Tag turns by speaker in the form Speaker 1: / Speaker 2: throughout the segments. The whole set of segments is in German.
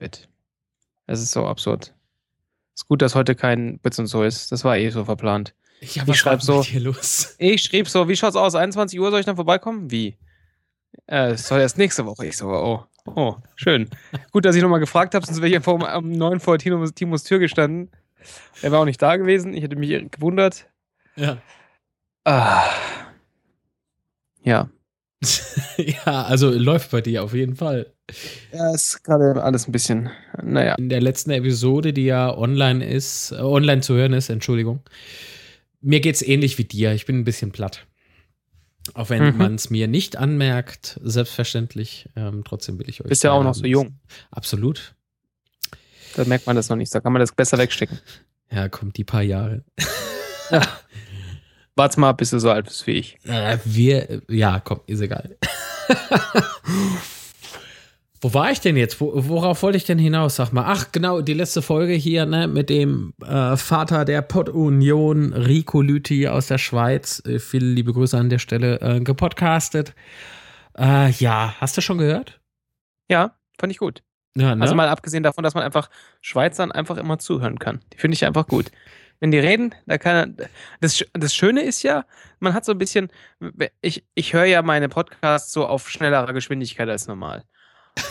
Speaker 1: wird. Es ist so absurd. Ist gut, dass heute kein Bits und so ist. Das war eh so verplant.
Speaker 2: Ja,
Speaker 1: ich schreibe so. Ich schrieb so, wie schaut's aus? 21 Uhr soll ich dann vorbeikommen? Wie? Äh, es soll erst nächste Woche. Ich so, oh, oh, schön. Gut, dass ich nochmal gefragt habe, sonst wäre ich ja vor um neun vor Timos, Timos Tür gestanden. Er war auch nicht da gewesen. Ich hätte mich gewundert.
Speaker 2: Ja.
Speaker 1: Ah. Ja.
Speaker 2: ja, also läuft bei dir auf jeden Fall.
Speaker 1: Ja, ist gerade alles ein bisschen, naja.
Speaker 2: In der letzten Episode, die ja online ist, äh, online zu hören ist, Entschuldigung. Mir geht's ähnlich wie dir. Ich bin ein bisschen platt. Auch wenn mhm. man es mir nicht anmerkt, selbstverständlich. Ähm, trotzdem will ich euch.
Speaker 1: Bist ja auch noch so jung.
Speaker 2: Absolut.
Speaker 1: Da merkt man das noch nicht. Da kann man das besser wegstecken.
Speaker 2: Ja, kommt die paar Jahre.
Speaker 1: Ja. Warte mal, bis du so alt bist wie ich.
Speaker 2: Äh, wir, ja, komm, ist egal. Wo war ich denn jetzt? Wo, worauf wollte ich denn hinaus? Sag mal. Ach, genau, die letzte Folge hier, ne, mit dem äh, Vater der Pod-Union, Rico Lüthi aus der Schweiz. Äh, viele liebe Grüße an der Stelle, äh, gepodcastet. Äh, ja, hast du schon gehört?
Speaker 1: Ja, fand ich gut. Ja, ne? Also mal abgesehen davon, dass man einfach Schweizern einfach immer zuhören kann. Die finde ich einfach gut. Wenn die reden, da kann er, das, das Schöne ist ja, man hat so ein bisschen, ich, ich höre ja meine Podcasts so auf schnellerer Geschwindigkeit als normal.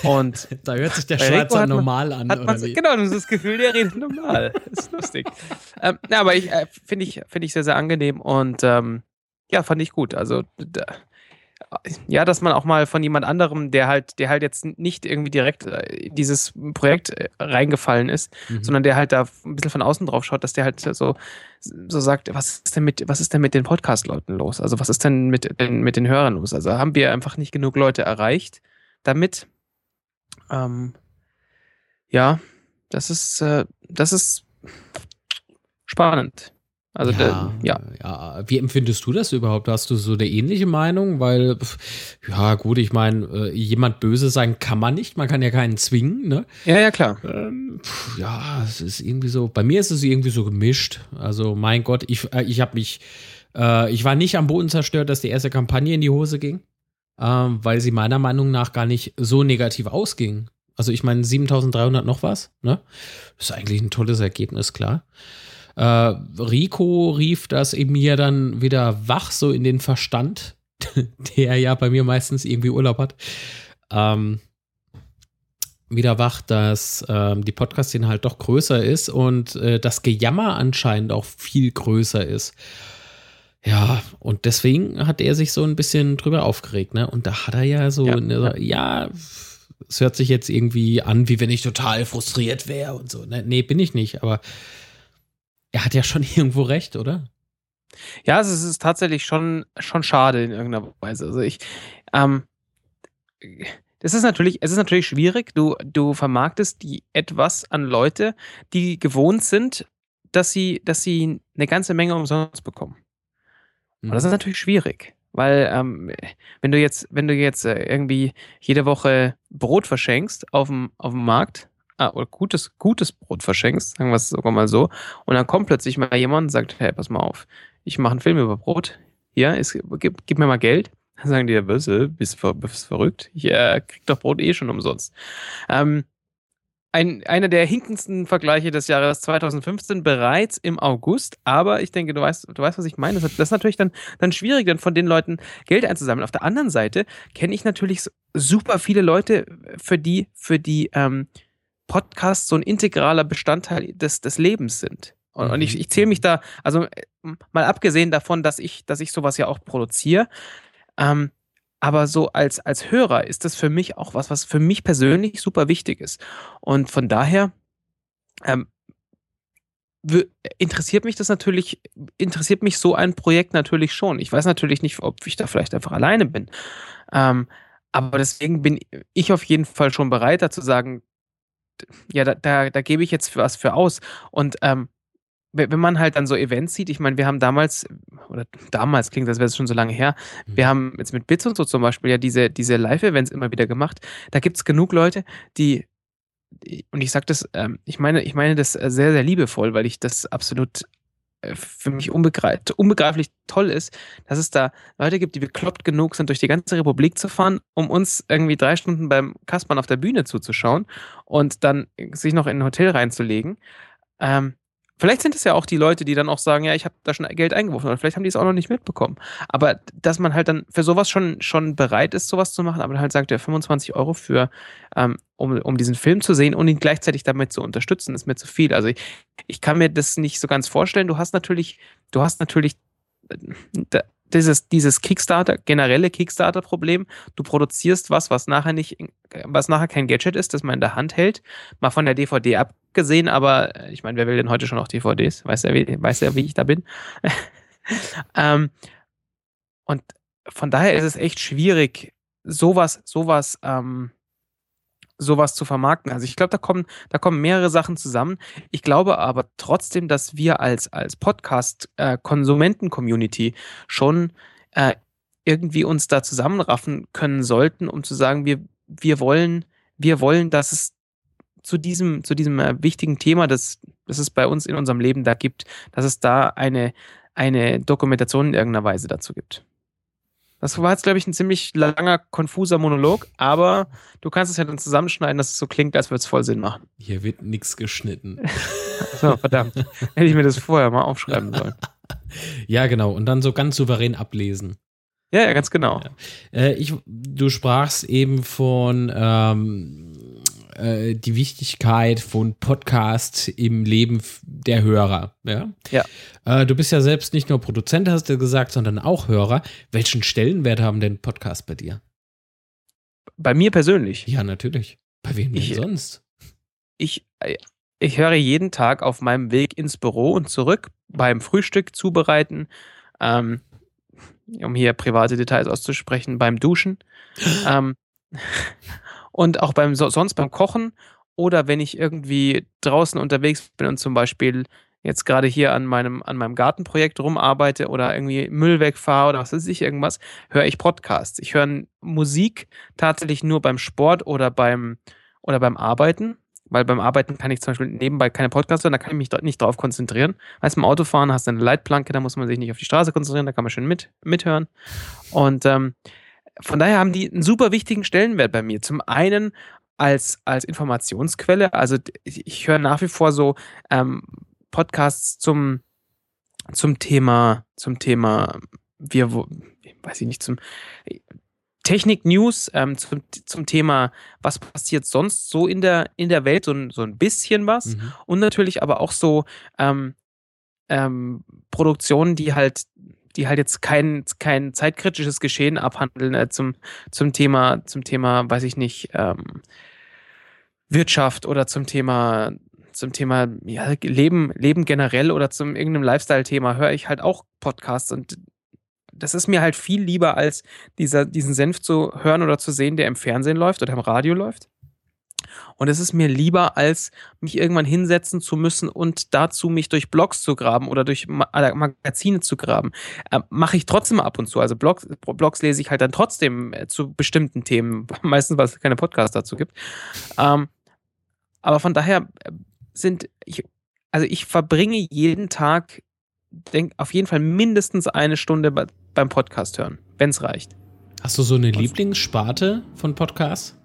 Speaker 1: Und
Speaker 2: da hört sich der Schweizer man, normal an,
Speaker 1: hat oder wie? Genau, das ist das Gefühl, der redet normal. Das ist lustig. ähm, ja, aber ich äh, finde ich, finde ich sehr, sehr angenehm und ähm, ja, fand ich gut. Also da, ja, dass man auch mal von jemand anderem, der halt, der halt jetzt nicht irgendwie direkt äh, dieses Projekt äh, reingefallen ist, mhm. sondern der halt da ein bisschen von außen drauf schaut, dass der halt so, so sagt, was ist denn mit, was ist denn mit den Podcast-Leuten los? Also was ist denn mit den, mit den Hörern los? Also haben wir einfach nicht genug Leute erreicht damit? Ähm, ja, das ist, äh, das ist spannend. Also,
Speaker 2: ja,
Speaker 1: der, ja.
Speaker 2: ja. Wie empfindest du das überhaupt? Hast du so eine ähnliche Meinung? Weil, ja, gut, ich meine, äh, jemand böse sein kann man nicht. Man kann ja keinen zwingen, ne?
Speaker 1: Ja, ja, klar.
Speaker 2: Ähm, ja, es ist irgendwie so, bei mir ist es irgendwie so gemischt. Also, mein Gott, ich, äh, ich habe mich, äh, ich war nicht am Boden zerstört, dass die erste Kampagne in die Hose ging, ähm, weil sie meiner Meinung nach gar nicht so negativ ausging. Also, ich meine, 7300 noch was, ne? ist eigentlich ein tolles Ergebnis, klar. Äh, Rico rief das eben hier dann wieder wach, so in den Verstand, der ja bei mir meistens irgendwie Urlaub hat. Ähm, wieder wach, dass ähm, die Podcast-Szene halt doch größer ist und äh, das Gejammer anscheinend auch viel größer ist. Ja, und deswegen hat er sich so ein bisschen drüber aufgeregt, ne? Und da hat er ja so, ja, ne, ja es hört sich jetzt irgendwie an, wie wenn ich total frustriert wäre und so. Ne? Nee, bin ich nicht, aber er hat ja schon irgendwo recht, oder?
Speaker 1: Ja, also es ist tatsächlich schon, schon schade in irgendeiner Weise. Also ich, ähm, das ist natürlich, es ist natürlich schwierig. Du, du vermarktest die etwas an Leute, die gewohnt sind, dass sie, dass sie eine ganze Menge umsonst bekommen. Und das ist mhm. natürlich schwierig. Weil ähm, wenn du jetzt, wenn du jetzt äh, irgendwie jede Woche Brot verschenkst auf dem, auf dem Markt, ah, oder gutes, gutes Brot verschenkst, sagen wir es sogar mal so, und dann kommt plötzlich mal jemand und sagt, hey, pass mal auf, ich mache einen Film über Brot, hier, ist, gib, gib, mir mal Geld. Dann sagen die, bist du bist, bist verrückt? Ich äh, krieg doch Brot eh schon umsonst. Ähm, ein, einer der hinkendsten Vergleiche des Jahres 2015 bereits im August, aber ich denke, du weißt, du weißt, was ich meine. Das ist natürlich dann, dann schwierig, dann von den Leuten Geld einzusammeln. Auf der anderen Seite kenne ich natürlich super viele Leute, für die, für die ähm, Podcasts so ein integraler Bestandteil des, des Lebens sind. Und, und ich, mhm. ich zähle mich da, also äh, mal abgesehen davon, dass ich, dass ich sowas ja auch produziere, ähm, aber so als, als Hörer ist das für mich auch was, was für mich persönlich super wichtig ist. Und von daher ähm, interessiert mich das natürlich, interessiert mich so ein Projekt natürlich schon. Ich weiß natürlich nicht, ob ich da vielleicht einfach alleine bin. Ähm, aber deswegen bin ich auf jeden Fall schon bereit, da zu sagen, ja, da, da, da gebe ich jetzt was für aus. Und ähm, wenn man halt dann so Events sieht, ich meine, wir haben damals, oder damals klingt, das wäre schon so lange her, mhm. wir haben jetzt mit Bits und so zum Beispiel ja diese, diese Live-Events immer wieder gemacht. Da gibt es genug Leute, die, und ich sage das, ähm, ich meine, ich meine das sehr, sehr liebevoll, weil ich das absolut äh, für mich unbegreif unbegreiflich toll ist, dass es da Leute gibt, die bekloppt genug sind, durch die ganze Republik zu fahren, um uns irgendwie drei Stunden beim Kaspern auf der Bühne zuzuschauen und dann sich noch in ein Hotel reinzulegen. Ähm, Vielleicht sind es ja auch die Leute, die dann auch sagen, ja, ich habe da schon Geld eingeworfen oder vielleicht haben die es auch noch nicht mitbekommen. Aber dass man halt dann für sowas schon, schon bereit ist, sowas zu machen, aber dann halt sagt, ja, 25 Euro für, ähm, um, um diesen Film zu sehen und ihn gleichzeitig damit zu unterstützen, ist mir zu viel. Also ich, ich kann mir das nicht so ganz vorstellen. Du hast natürlich, du hast natürlich äh, dieses, dieses Kickstarter, generelle Kickstarter-Problem. Du produzierst was, was nachher nicht, was nachher kein Gadget ist, das man in der Hand hält. Mal von der DVD abgesehen, aber äh, ich meine, wer will denn heute schon noch DVDs? Weiß ja, wie, weiß wie ich da bin. ähm, und von daher ist es echt schwierig, sowas, sowas ähm, sowas zu vermarkten. Also ich glaube, da kommen, da kommen mehrere Sachen zusammen. Ich glaube aber trotzdem, dass wir als, als Podcast-Konsumenten-Community äh, schon äh, irgendwie uns da zusammenraffen können sollten, um zu sagen, wir, wir wollen, wir wollen, dass es zu diesem, zu diesem äh, wichtigen Thema, das, das es bei uns in unserem Leben da gibt, dass es da eine, eine Dokumentation in irgendeiner Weise dazu gibt. Das war jetzt, glaube ich, ein ziemlich langer, konfuser Monolog, aber du kannst es ja dann zusammenschneiden, dass es so klingt, als würde es voll Sinn machen.
Speaker 2: Hier wird nichts geschnitten.
Speaker 1: so, verdammt. Hätte ich mir das vorher mal aufschreiben sollen.
Speaker 2: ja, genau. Und dann so ganz souverän ablesen.
Speaker 1: Ja, ja, ganz genau.
Speaker 2: Ja. Äh, ich, du sprachst eben von ähm, äh, die Wichtigkeit von Podcast im Leben der Hörer. Ja.
Speaker 1: ja.
Speaker 2: Äh, du bist ja selbst nicht nur Produzent, hast du gesagt, sondern auch Hörer. Welchen Stellenwert haben denn Podcasts bei dir?
Speaker 1: Bei mir persönlich?
Speaker 2: Ja, natürlich. Bei wem denn ich, sonst?
Speaker 1: Ich, äh, ich höre jeden Tag auf meinem Weg ins Büro und zurück beim Frühstück zubereiten, ähm, um hier private Details auszusprechen, beim Duschen. ähm, und auch beim sonst beim Kochen oder wenn ich irgendwie draußen unterwegs bin und zum Beispiel jetzt gerade hier an meinem, an meinem Gartenprojekt rumarbeite oder irgendwie Müll wegfahre oder was weiß ich, irgendwas, höre ich Podcasts. Ich höre Musik tatsächlich nur beim Sport oder beim, oder beim Arbeiten, weil beim Arbeiten kann ich zum Beispiel nebenbei keine Podcasts hören, da kann ich mich nicht drauf konzentrieren. Weißt beim Autofahren hast du eine Leitplanke, da muss man sich nicht auf die Straße konzentrieren, da kann man schön mit, mithören. Und ähm, von daher haben die einen super wichtigen Stellenwert bei mir. Zum einen als, als Informationsquelle. Also ich, ich höre nach wie vor so ähm, Podcasts zum, zum Thema, zum Thema, wir, weiß ich nicht, zum Technik-News, ähm, zum, zum Thema, was passiert sonst so in der, in der Welt, so, so ein bisschen was. Mhm. Und natürlich aber auch so ähm, ähm, Produktionen, die halt die halt jetzt kein, kein zeitkritisches Geschehen abhandeln äh, zum, zum Thema, zum Thema, weiß ich nicht, ähm, Wirtschaft oder zum Thema, zum Thema ja, Leben, Leben generell oder zum irgendeinem Lifestyle-Thema höre ich halt auch Podcasts und das ist mir halt viel lieber, als dieser, diesen Senf zu hören oder zu sehen, der im Fernsehen läuft oder im Radio läuft. Und es ist mir lieber, als mich irgendwann hinsetzen zu müssen und dazu mich durch Blogs zu graben oder durch äh, Magazine zu graben. Äh, Mache ich trotzdem ab und zu. Also Blogs, Blogs lese ich halt dann trotzdem äh, zu bestimmten Themen, meistens, weil es keine Podcasts dazu gibt. Ähm, aber von daher äh, sind, ich, also ich verbringe jeden Tag, denk, auf jeden Fall mindestens eine Stunde bei, beim Podcast hören, wenn es reicht.
Speaker 2: Hast du so eine Lieblingssparte von Podcasts?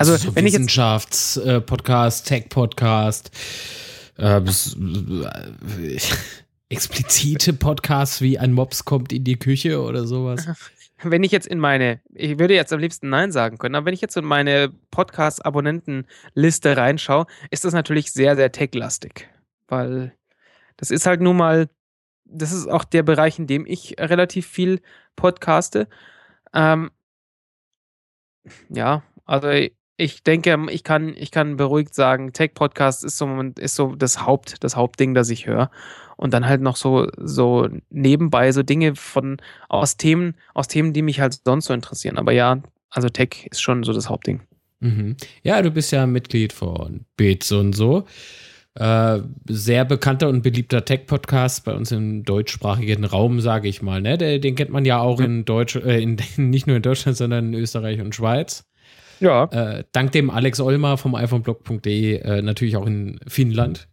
Speaker 1: Also, so wenn ich jetzt
Speaker 2: Wissenschaftspodcast, Tech-Podcast, äh, äh, explizite Podcasts wie ein Mops kommt in die Küche oder sowas.
Speaker 1: Wenn ich jetzt in meine, ich würde jetzt am liebsten Nein sagen können, aber wenn ich jetzt in meine Podcast-Abonnentenliste reinschaue, ist das natürlich sehr, sehr tech-lastig. Weil das ist halt nun mal, das ist auch der Bereich, in dem ich relativ viel podcaste. Ähm, ja, also ich denke, ich kann, ich kann beruhigt sagen, Tech-Podcast ist so, ist so das Haupt, das Hauptding, das ich höre. Und dann halt noch so, so nebenbei so Dinge von, aus Themen, aus Themen, die mich halt sonst so interessieren. Aber ja, also Tech ist schon so das Hauptding.
Speaker 2: Mhm. Ja, du bist ja Mitglied von Bits und so. Äh, sehr bekannter und beliebter Tech-Podcast bei uns im deutschsprachigen Raum, sage ich mal. Ne? Den, den kennt man ja auch in Deutsch, äh, in, nicht nur in Deutschland, sondern in Österreich und Schweiz. Ja. Äh, dank dem Alex Olmer vom iPhoneblog.de äh, natürlich auch in Finnland.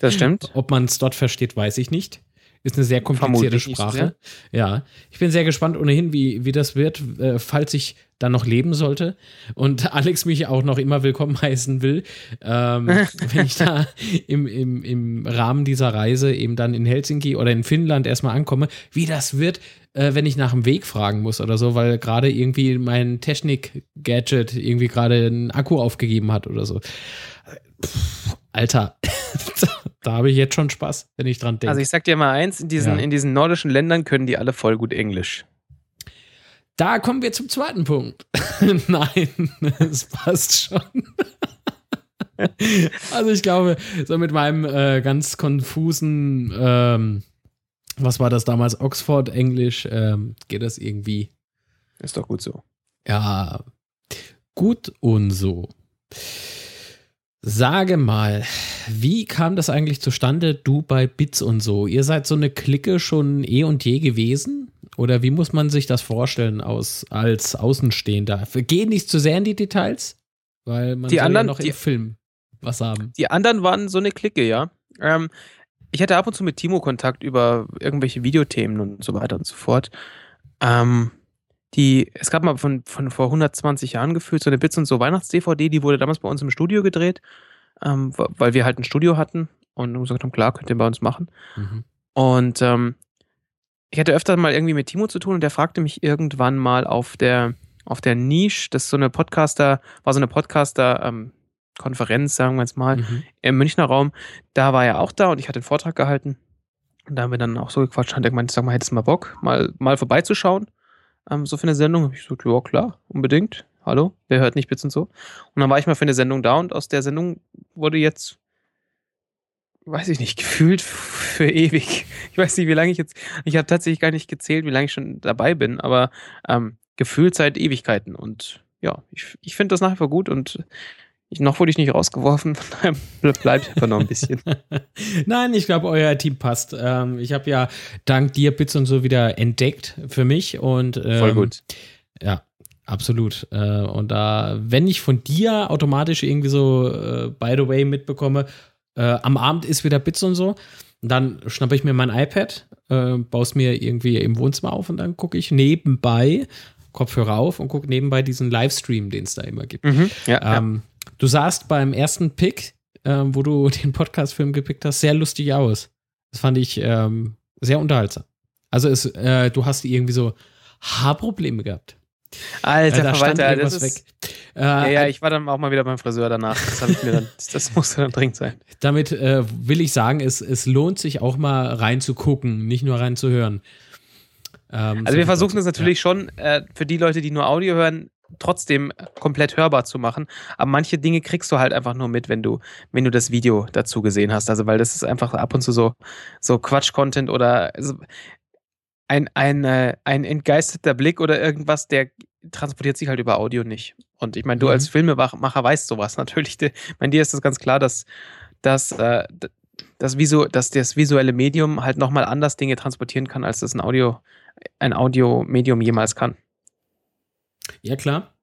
Speaker 1: Das stimmt.
Speaker 2: Ob man es dort versteht, weiß ich nicht. Ist eine sehr komplizierte Sprache. So ja, ich bin sehr gespannt ohnehin, wie, wie das wird, äh, falls ich dann noch leben sollte und Alex mich auch noch immer willkommen heißen will, ähm, wenn ich da im, im, im Rahmen dieser Reise eben dann in Helsinki oder in Finnland erstmal ankomme, wie das wird, äh, wenn ich nach dem Weg fragen muss oder so, weil gerade irgendwie mein Technik-Gadget irgendwie gerade einen Akku aufgegeben hat oder so. Pff, Alter, da habe ich jetzt schon Spaß, wenn ich dran denke.
Speaker 1: Also ich sag dir mal eins, in diesen, ja. in diesen nordischen Ländern können die alle voll gut Englisch.
Speaker 2: Da kommen wir zum zweiten Punkt. Nein, es passt schon. also ich glaube, so mit meinem äh, ganz konfusen, ähm, was war das damals, Oxford-Englisch, ähm, geht das irgendwie.
Speaker 1: Ist doch gut so.
Speaker 2: Ja, gut und so. Sage mal, wie kam das eigentlich zustande, du bei Bits und so? Ihr seid so eine Clique schon eh und je gewesen? Oder wie muss man sich das vorstellen aus, als Außenstehender? Geh nicht zu sehr in die Details, weil man
Speaker 1: die anderen,
Speaker 2: ja noch
Speaker 1: die,
Speaker 2: im Film was haben.
Speaker 1: Die anderen waren so eine Clique, ja. Ähm, ich hatte ab und zu mit Timo Kontakt über irgendwelche Videothemen und so weiter und so fort. Ähm, die, es gab mal von, von vor 120 Jahren gefühlt so eine Bits und so Weihnachts-DVD, die wurde damals bei uns im Studio gedreht, ähm, weil wir halt ein Studio hatten und gesagt haben, klar, könnt ihr bei uns machen. Mhm. Und ähm, ich hatte öfter mal irgendwie mit Timo zu tun und der fragte mich irgendwann mal auf der, auf der Niche, das ist so eine Podcaster, war so eine Podcaster-Konferenz, ähm, sagen wir jetzt mal, mhm. im Münchner Raum. Da war er auch da und ich hatte einen Vortrag gehalten. Und da haben wir dann auch so gequatscht, hat er gemeint, sag mal, hättest du mal Bock, mal, mal vorbeizuschauen? Ähm, so für eine Sendung? Hab ich so, ja klar, unbedingt. Hallo, wer hört nicht Bits und so? Und dann war ich mal für eine Sendung da und aus der Sendung wurde jetzt, weiß ich nicht, gefühlt für ewig. Ich weiß nicht, wie lange ich jetzt, ich habe tatsächlich gar nicht gezählt, wie lange ich schon dabei bin, aber ähm, gefühlt seit Ewigkeiten. Und ja, ich, ich finde das nach wie vor gut und ich, noch wurde ich nicht rausgeworfen, bleibt einfach noch ein bisschen.
Speaker 2: Nein, ich glaube, euer Team passt. Ähm, ich habe ja dank dir Bits und so wieder entdeckt für mich und ähm,
Speaker 1: voll gut.
Speaker 2: Ja, absolut. Äh, und da, wenn ich von dir automatisch irgendwie so äh, by the way mitbekomme, äh, am Abend ist wieder Bits und so, dann schnappe ich mir mein iPad, äh, baue es mir irgendwie im Wohnzimmer auf und dann gucke ich nebenbei Kopfhörer auf und gucke nebenbei diesen Livestream, den es da immer gibt.
Speaker 1: Mhm, ja, ähm,
Speaker 2: ja. Du sahst beim ersten Pick, ähm, wo du den Podcast-Film gepickt hast, sehr lustig aus. Das fand ich ähm, sehr unterhaltsam. Also es, äh, du hast irgendwie so Haarprobleme gehabt.
Speaker 1: Alter, äh, da Verwalter, das ist, äh, ja, ja, ich war dann auch mal wieder beim Friseur danach. Das, ich mir dann, das musste dann dringend sein.
Speaker 2: Damit äh, will ich sagen, es, es lohnt sich auch mal reinzugucken, nicht nur reinzuhören.
Speaker 1: Ähm, also so wir versuchen es natürlich ja. schon äh, für die Leute, die nur Audio hören, trotzdem komplett hörbar zu machen. Aber manche Dinge kriegst du halt einfach nur mit, wenn du, wenn du das Video dazu gesehen hast. Also, weil das ist einfach ab und zu so, so Quatsch-Content oder ein, ein, äh, ein entgeisterter Blick oder irgendwas, der transportiert sich halt über Audio nicht. Und ich meine, du mhm. als Filmemacher weißt sowas natürlich. Ich meine, dir ist das ganz klar, dass, dass, äh, das, Visu dass das visuelle Medium halt nochmal anders Dinge transportieren kann, als das ein Audio, ein Audio-Medium jemals kann.
Speaker 2: Ja, klar.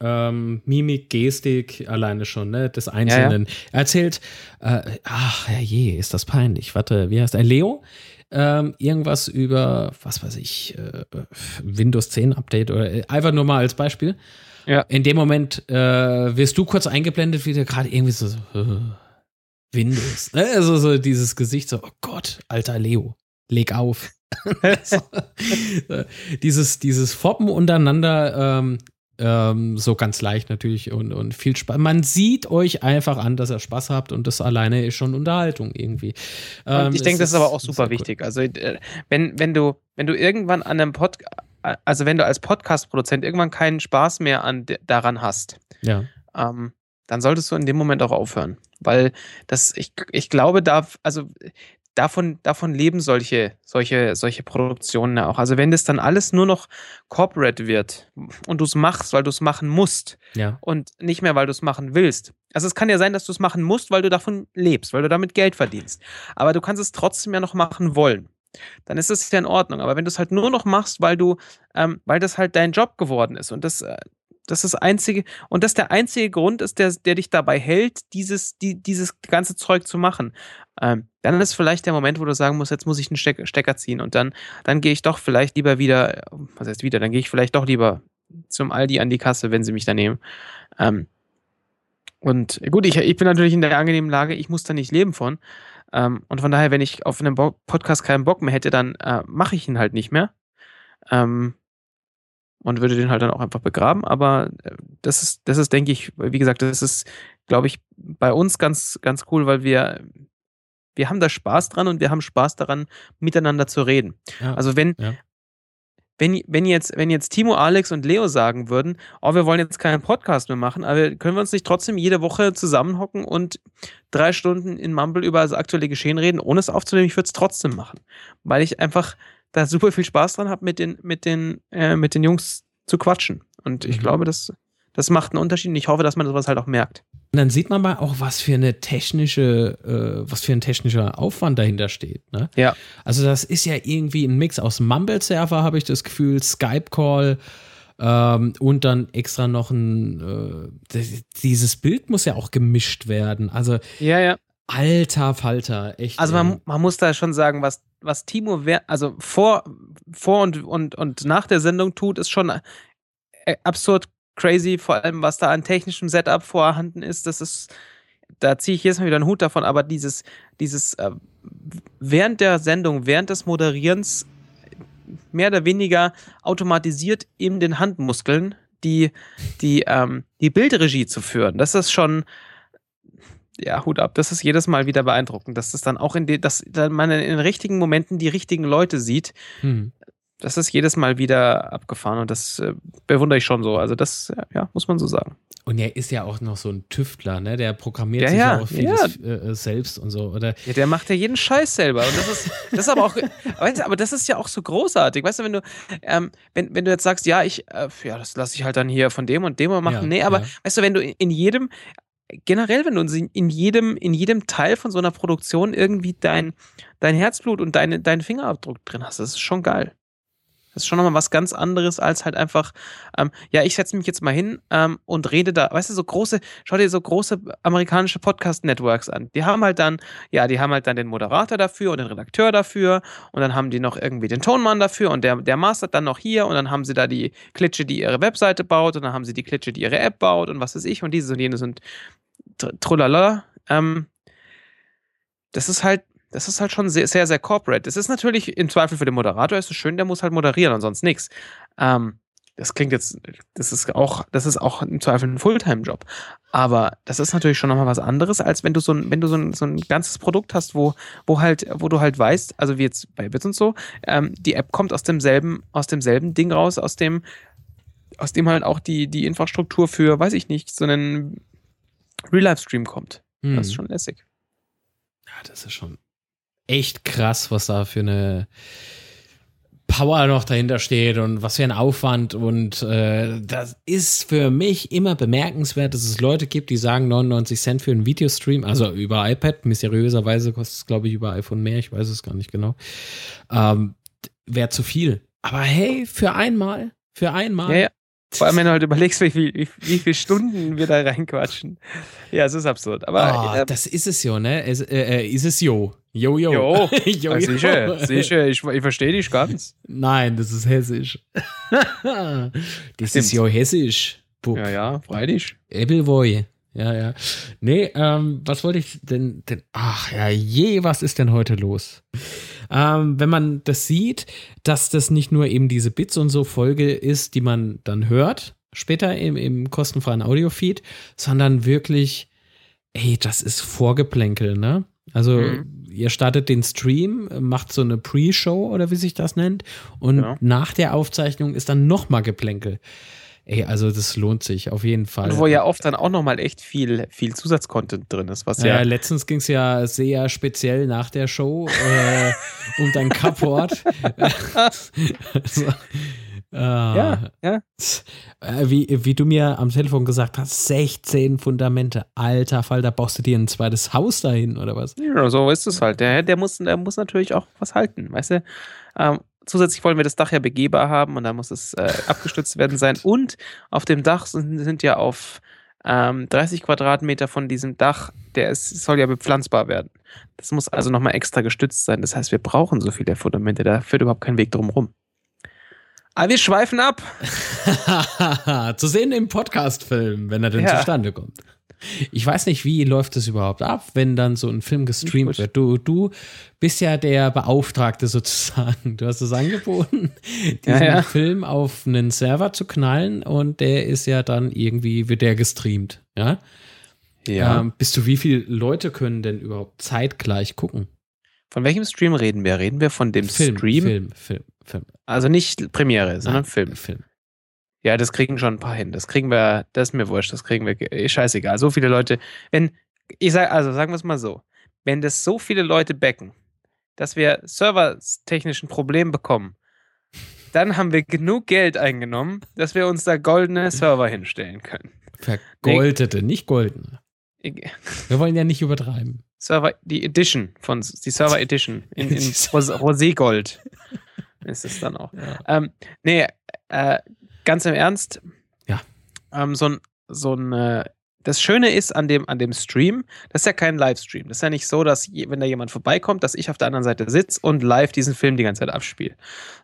Speaker 2: Ähm, Mimik, Gestik, alleine schon, ne, des Einzelnen. Ja, ja. Er erzählt, äh, ach, je, ist das peinlich. Warte, wie heißt er? Leo? Ähm, irgendwas über, was weiß ich, äh, Windows 10 Update oder äh, einfach nur mal als Beispiel. Ja. In dem Moment äh, wirst du kurz eingeblendet, wie der gerade irgendwie so, uh, Windows. Ne? Also so dieses Gesicht, so, oh Gott, alter Leo, leg auf. dieses, dieses Foppen untereinander, ähm, ähm, so ganz leicht natürlich und, und viel Spaß. Man sieht euch einfach an, dass ihr Spaß habt und das alleine ist schon Unterhaltung irgendwie.
Speaker 1: Ähm, ich denke, das ist aber auch super wichtig. Cool. Also, äh, wenn, wenn du, wenn du irgendwann an einem Pod, also wenn du als Podcast-Produzent irgendwann keinen Spaß mehr an, daran hast,
Speaker 2: ja.
Speaker 1: Ähm, dann solltest du in dem Moment auch aufhören. Weil das, ich, ich glaube, da, also davon, davon leben solche, solche, solche Produktionen auch. Also wenn das dann alles nur noch corporate wird und du es machst, weil du es machen musst
Speaker 2: ja.
Speaker 1: und nicht mehr, weil du es machen willst. Also es kann ja sein, dass du es machen musst, weil du davon lebst, weil du damit Geld verdienst. Aber du kannst es trotzdem ja noch machen wollen. Dann ist es ja in Ordnung. Aber wenn du es halt nur noch machst, weil du, ähm, weil das halt dein Job geworden ist und das, äh, das ist das einzige, und das der einzige Grund ist, der, der dich dabei hält, dieses, die, dieses ganze Zeug zu machen. Ähm, dann ist vielleicht der Moment, wo du sagen musst, jetzt muss ich einen Stecker, Stecker ziehen und dann, dann gehe ich doch vielleicht lieber wieder, was heißt wieder, dann gehe ich vielleicht doch lieber zum Aldi an die Kasse, wenn sie mich da nehmen. Ähm, und gut, ich, ich bin natürlich in der angenehmen Lage, ich muss da nicht leben von. Ähm, und von daher, wenn ich auf einen Bo Podcast keinen Bock mehr hätte, dann äh, mache ich ihn halt nicht mehr. Ähm, und würde den halt dann auch einfach begraben. Aber äh, das ist, das ist, denke ich, wie gesagt, das ist, glaube ich, bei uns ganz, ganz cool, weil wir, wir haben da Spaß dran und wir haben Spaß daran, miteinander zu reden. Ja, also wenn, ja wenn, wenn, jetzt, wenn jetzt Timo, Alex und Leo sagen würden, oh, wir wollen jetzt keinen Podcast mehr machen, aber können wir uns nicht trotzdem jede Woche zusammenhocken und drei Stunden in Mumble über das aktuelle Geschehen reden, ohne es aufzunehmen? Ich würde es trotzdem machen, weil ich einfach da super viel Spaß dran habe, mit den, mit, den, äh, mit den Jungs zu quatschen. Und ich mhm. glaube, das, das macht einen Unterschied und ich hoffe, dass man sowas halt auch merkt.
Speaker 2: Und dann sieht man mal auch, was für eine technische, äh, was für ein technischer Aufwand dahinter steht. Ne?
Speaker 1: Ja.
Speaker 2: Also das ist ja irgendwie ein Mix aus Mumble-Server, habe ich das Gefühl, Skype-Call ähm, und dann extra noch ein, äh, dieses Bild muss ja auch gemischt werden. Also
Speaker 1: ja, ja.
Speaker 2: Alter Falter, echt.
Speaker 1: Also man, man muss da schon sagen, was, was Timo also vor, vor und, und, und nach der Sendung tut, ist schon äh, absurd crazy, vor allem was da an technischem Setup vorhanden ist. Das ist, da ziehe ich jetzt mal wieder einen Hut davon, aber dieses, dieses äh, während der Sendung, während des Moderierens mehr oder weniger automatisiert in den Handmuskeln die, die, ähm, die Bildregie zu führen. Das ist schon, ja, Hut ab. Das ist jedes Mal wieder beeindruckend, dass das dann auch in den, dass man in den richtigen Momenten die richtigen Leute sieht. Hm das ist jedes Mal wieder abgefahren und das äh, bewundere ich schon so. Also das, ja, muss man so sagen.
Speaker 2: Und er ist ja auch noch so ein Tüftler, ne? Der programmiert ja, sich ja auch vieles ja. Äh, selbst und so, oder?
Speaker 1: Ja, der macht ja jeden Scheiß selber. Und das ist, das ist aber auch, weißt du, aber das ist ja auch so großartig. Weißt du, wenn du, ähm, wenn, wenn du jetzt sagst, ja, ich, äh, ja, das lasse ich halt dann hier von dem und dem machen. Ja, nee, aber weißt du, wenn du in jedem, generell, wenn du in jedem, in jedem Teil von so einer Produktion irgendwie dein, dein Herzblut und deine, deinen Fingerabdruck drin hast, das ist schon geil. Das ist schon nochmal was ganz anderes als halt einfach, ähm, ja, ich setze mich jetzt mal hin ähm, und rede da, weißt du, so große, schau dir so große amerikanische Podcast-Networks an. Die haben halt dann, ja, die haben halt dann den Moderator dafür und den Redakteur dafür und dann haben die noch irgendwie den Tonmann dafür und der, der mastert dann noch hier und dann haben sie da die Klitsche, die ihre Webseite baut und dann haben sie die Klitsche, die ihre App baut und was weiß ich und dieses und jenes und trullala. Ähm, das ist halt, das ist halt schon sehr, sehr, sehr corporate. Es ist natürlich im Zweifel für den Moderator ist es schön, der muss halt moderieren und sonst nichts. Ähm, das klingt jetzt, das ist auch, das ist auch im Zweifel ein Fulltime-Job. Aber das ist natürlich schon nochmal was anderes, als wenn du so ein, wenn du so ein, so ein ganzes Produkt hast, wo, wo halt, wo du halt weißt, also wie jetzt bei Bits und so, ähm, die App kommt aus demselben, aus demselben Ding raus, aus dem, aus dem halt auch die, die Infrastruktur für, weiß ich nicht, so einen Real-Life-Stream kommt. Hm. Das ist hm. schon lässig.
Speaker 2: Ja, das ist schon echt krass, was da für eine Power noch dahinter steht und was für ein Aufwand. Und äh, das ist für mich immer bemerkenswert, dass es Leute gibt, die sagen 99 Cent für einen Videostream, also über iPad. Mysteriöserweise kostet es, glaube ich, über iPhone mehr. Ich weiß es gar nicht genau. Ähm, Wäre zu viel. Aber hey, für einmal, für einmal.
Speaker 1: Ja, ja. Vor allem, wenn du halt überlegst, wie, wie, wie viele Stunden wir da reinquatschen. Ja, es ist absurd. Aber
Speaker 2: oh, äh, das ist es jo, ne? Es, äh, äh ist es jo. Jo, jo.
Speaker 1: Jo, jo, jo. sicher, sicher. Ich, ich verstehe dich ganz.
Speaker 2: Nein, das ist hessisch. das Stimmt. ist jo hessisch.
Speaker 1: Bub. Ja, ja, freilich.
Speaker 2: Ebbelboy. Ja, ja. Nee, ähm, was wollte ich denn, denn? Ach ja, je, was ist denn heute los? Ähm, wenn man das sieht, dass das nicht nur eben diese Bits und so Folge ist, die man dann hört, später im, im kostenfreien Audiofeed, sondern wirklich, ey, das ist Vorgeplänkel, ne? Also mhm. ihr startet den Stream, macht so eine Pre-Show oder wie sich das nennt und ja. nach der Aufzeichnung ist dann nochmal Geplänkel. Ey, also das lohnt sich auf jeden Fall.
Speaker 1: Und wo ja oft dann auch nochmal echt viel, viel Zusatzcontent drin ist, was ja. ja
Speaker 2: letztens ging es ja sehr speziell nach der Show äh, um dein Cupboard. also, äh, ja, ja. Äh, wie, wie du mir am Telefon gesagt hast, 16 Fundamente. Alter Fall, da baust du dir ein zweites Haus dahin oder was?
Speaker 1: Ja, so ist es halt. Der, der, muss, der muss natürlich auch was halten, weißt du? Ähm, zusätzlich wollen wir das Dach ja begehbar haben und da muss es äh, abgestützt werden sein. Und auf dem Dach sind, sind ja auf ähm, 30 Quadratmeter von diesem Dach, der ist, soll ja bepflanzbar werden. Das muss also nochmal extra gestützt sein. Das heißt, wir brauchen so viele Fundamente, da führt überhaupt kein Weg drum rum. Aber wir schweifen ab.
Speaker 2: Zu sehen im Podcast-Film, wenn er denn ja. zustande kommt. Ich weiß nicht, wie läuft das überhaupt ab, wenn dann so ein Film gestreamt wird. Du, du bist ja der Beauftragte sozusagen. Du hast es angeboten, diesen ja, ja. Film auf einen Server zu knallen und der ist ja dann irgendwie, wird der gestreamt. Ja. Ja. Ähm, bis zu wie viele Leute können denn überhaupt zeitgleich gucken?
Speaker 1: Von welchem Stream reden wir? Reden wir von dem
Speaker 2: Film,
Speaker 1: Stream?
Speaker 2: Film, Film, Film.
Speaker 1: Also nicht Premiere, sondern Nein, Film.
Speaker 2: Film.
Speaker 1: Ja, das kriegen schon ein paar hin. Das kriegen wir, das ist mir wurscht, das kriegen wir, scheißegal. So viele Leute, wenn, ich sage, also sagen wir es mal so, wenn das so viele Leute backen, dass wir servertechnischen Problem bekommen, dann haben wir genug Geld eingenommen, dass wir uns da goldene Server hinstellen können.
Speaker 2: Vergoldete, nicht goldene. Wir wollen ja nicht übertreiben.
Speaker 1: Server, die Edition von, die Server Edition in, in Roségold ist es dann auch. Ja. Ähm, nee, äh, ganz im Ernst.
Speaker 2: Ja.
Speaker 1: Ähm, so ein, so ein, äh, das Schöne ist an dem, an dem Stream, das ist ja kein Livestream. Das ist ja nicht so, dass, je, wenn da jemand vorbeikommt, dass ich auf der anderen Seite sitze und live diesen Film die ganze Zeit abspiele.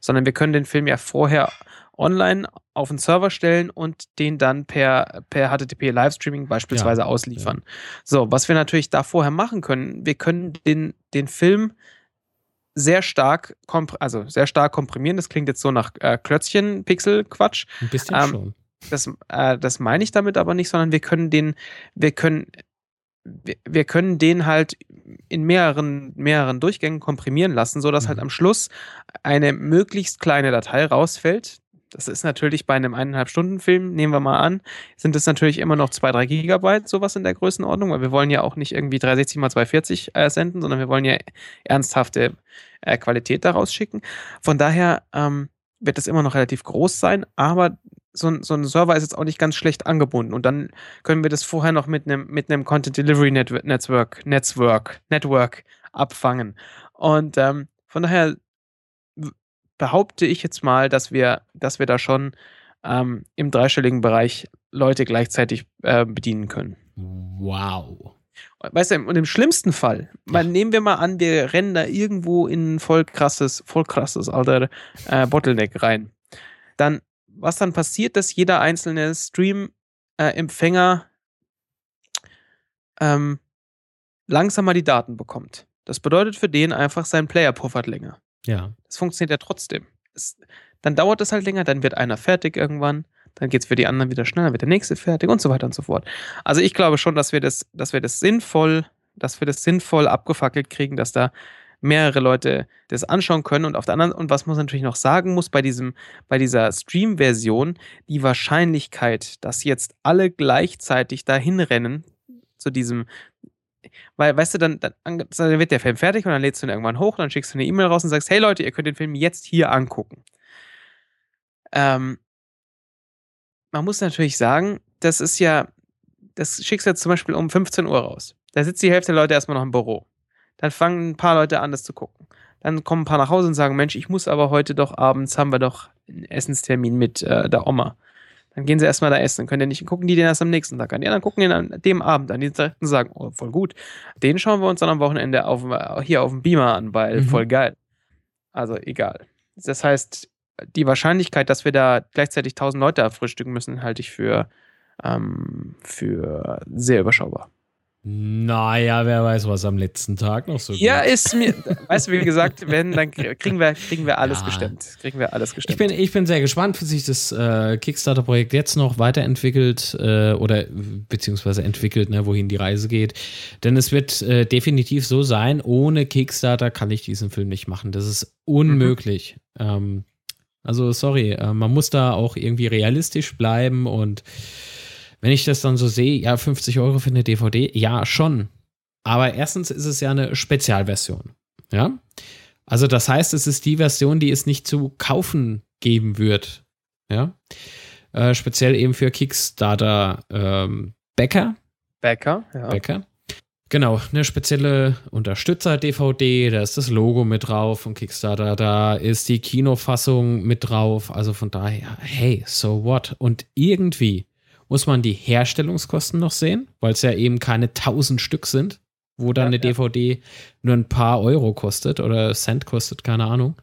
Speaker 1: Sondern wir können den Film ja vorher online auf den Server stellen und den dann per, per HTTP Livestreaming beispielsweise ja, ausliefern. Ja. So, was wir natürlich da vorher machen können, wir können den, den Film sehr stark, also sehr stark komprimieren. Das klingt jetzt so nach äh, Klötzchen-Pixel-Quatsch.
Speaker 2: Ein bisschen ähm, schon.
Speaker 1: Das, äh, das meine ich damit aber nicht, sondern wir können den, wir können, wir, wir können den halt in mehreren, mehreren Durchgängen komprimieren lassen, sodass halt mhm. halt am Schluss eine möglichst kleine Datei rausfällt, das ist natürlich bei einem eineinhalb Stunden Film, nehmen wir mal an, sind es natürlich immer noch zwei, drei Gigabyte, sowas in der Größenordnung, weil wir wollen ja auch nicht irgendwie 360 mal 240 äh, senden, sondern wir wollen ja ernsthafte äh, Qualität daraus schicken. Von daher ähm, wird das immer noch relativ groß sein, aber so, so, ein Server ist jetzt auch nicht ganz schlecht angebunden. Und dann können wir das vorher noch mit einem mit Content Delivery Network, Network, Network abfangen. Und ähm, von daher behaupte ich jetzt mal, dass wir, dass wir da schon ähm, im dreistelligen Bereich Leute gleichzeitig äh, bedienen können.
Speaker 2: Wow.
Speaker 1: Weißt du, und im schlimmsten Fall, mal nehmen wir mal an, wir rennen da irgendwo in ein voll krasses, voll krasses, alter äh, Bottleneck rein. Dann, was dann passiert, dass jeder einzelne Stream-Empfänger äh, ähm, langsamer die Daten bekommt. Das bedeutet für den einfach, sein Player puffert länger.
Speaker 2: Ja.
Speaker 1: Das funktioniert ja trotzdem. Es, dann dauert es halt länger, dann wird einer fertig irgendwann, dann geht es für die anderen wieder schneller, wird der nächste fertig und so weiter und so fort. Also ich glaube schon, dass wir das, dass wir das sinnvoll, dass wir das sinnvoll abgefackelt kriegen, dass da mehrere Leute das anschauen können und auf der anderen und was man natürlich noch sagen muss bei diesem bei dieser Stream Version die Wahrscheinlichkeit, dass jetzt alle gleichzeitig dahin rennen zu diesem weil, weißt du, dann, dann, dann wird der Film fertig und dann lädst du ihn irgendwann hoch, dann schickst du eine E-Mail raus und sagst, hey Leute, ihr könnt den Film jetzt hier angucken. Ähm, man muss natürlich sagen, das ist ja, das schickst du jetzt zum Beispiel um 15 Uhr raus. Da sitzt die Hälfte der Leute erstmal noch im Büro. Dann fangen ein paar Leute an, das zu gucken. Dann kommen ein paar nach Hause und sagen, Mensch, ich muss aber heute doch abends, haben wir doch einen Essenstermin mit äh, der Oma. Dann gehen sie erstmal da essen. Dann können die nicht gucken, die den erst am nächsten Tag an. Ja, dann gucken die an dem Abend an. Die sagen, oh, voll gut. Den schauen wir uns dann am Wochenende auf, hier auf dem Beamer an, weil mhm. voll geil. Also egal. Das heißt, die Wahrscheinlichkeit, dass wir da gleichzeitig 1000 Leute erfrühstücken müssen, halte ich für, ähm, für sehr überschaubar.
Speaker 2: Naja, wer weiß, was am letzten Tag noch so
Speaker 1: Ja, geht. ist mir, weißt du, wie gesagt, wenn, dann kriegen wir, kriegen wir alles ja. gestemmt. Kriegen wir alles gestemmt.
Speaker 2: Ich bin, ich bin sehr gespannt, wie sich das äh, Kickstarter-Projekt jetzt noch weiterentwickelt äh, oder beziehungsweise entwickelt, ne, wohin die Reise geht. Denn es wird äh, definitiv so sein, ohne Kickstarter kann ich diesen Film nicht machen. Das ist unmöglich. Mhm. Ähm, also, sorry, äh, man muss da auch irgendwie realistisch bleiben und wenn ich das dann so sehe, ja, 50 Euro für eine DVD, ja, schon. Aber erstens ist es ja eine Spezialversion. Ja. Also, das heißt, es ist die Version, die es nicht zu kaufen geben wird. Ja. Äh, speziell eben für Kickstarter ähm, Bäcker.
Speaker 1: Bäcker, ja.
Speaker 2: Bäcker. Genau, eine spezielle Unterstützer-DVD, da ist das Logo mit drauf von Kickstarter, da ist die Kinofassung mit drauf. Also von daher, hey, so what? Und irgendwie muss man die Herstellungskosten noch sehen, weil es ja eben keine 1000 Stück sind, wo dann ja, eine ja. DVD nur ein paar Euro kostet oder Cent kostet, keine Ahnung.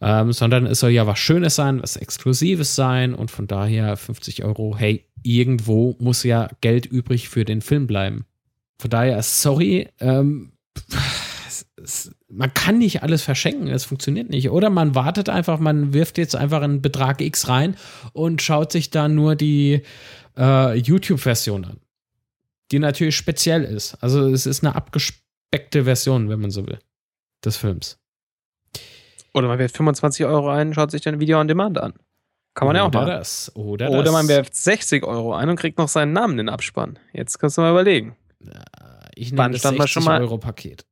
Speaker 2: Ähm, sondern es soll ja was Schönes sein, was Exklusives sein und von daher 50 Euro, hey, irgendwo muss ja Geld übrig für den Film bleiben. Von daher, sorry, ähm, es, es, man kann nicht alles verschenken, es funktioniert nicht. Oder man wartet einfach, man wirft jetzt einfach einen Betrag X rein und schaut sich dann nur die äh, YouTube-Version an. Die natürlich speziell ist. Also es ist eine abgespeckte Version, wenn man so will, des Films.
Speaker 1: Oder man wirft 25 Euro ein, schaut sich dann Video on Demand an. Kann man
Speaker 2: oder
Speaker 1: ja auch machen.
Speaker 2: Das, oder,
Speaker 1: oder
Speaker 2: das.
Speaker 1: man wirft 60 Euro ein und kriegt noch seinen Namen in den Abspann. Jetzt kannst du mal überlegen.
Speaker 2: Ich nehme das 60 Euro Paket.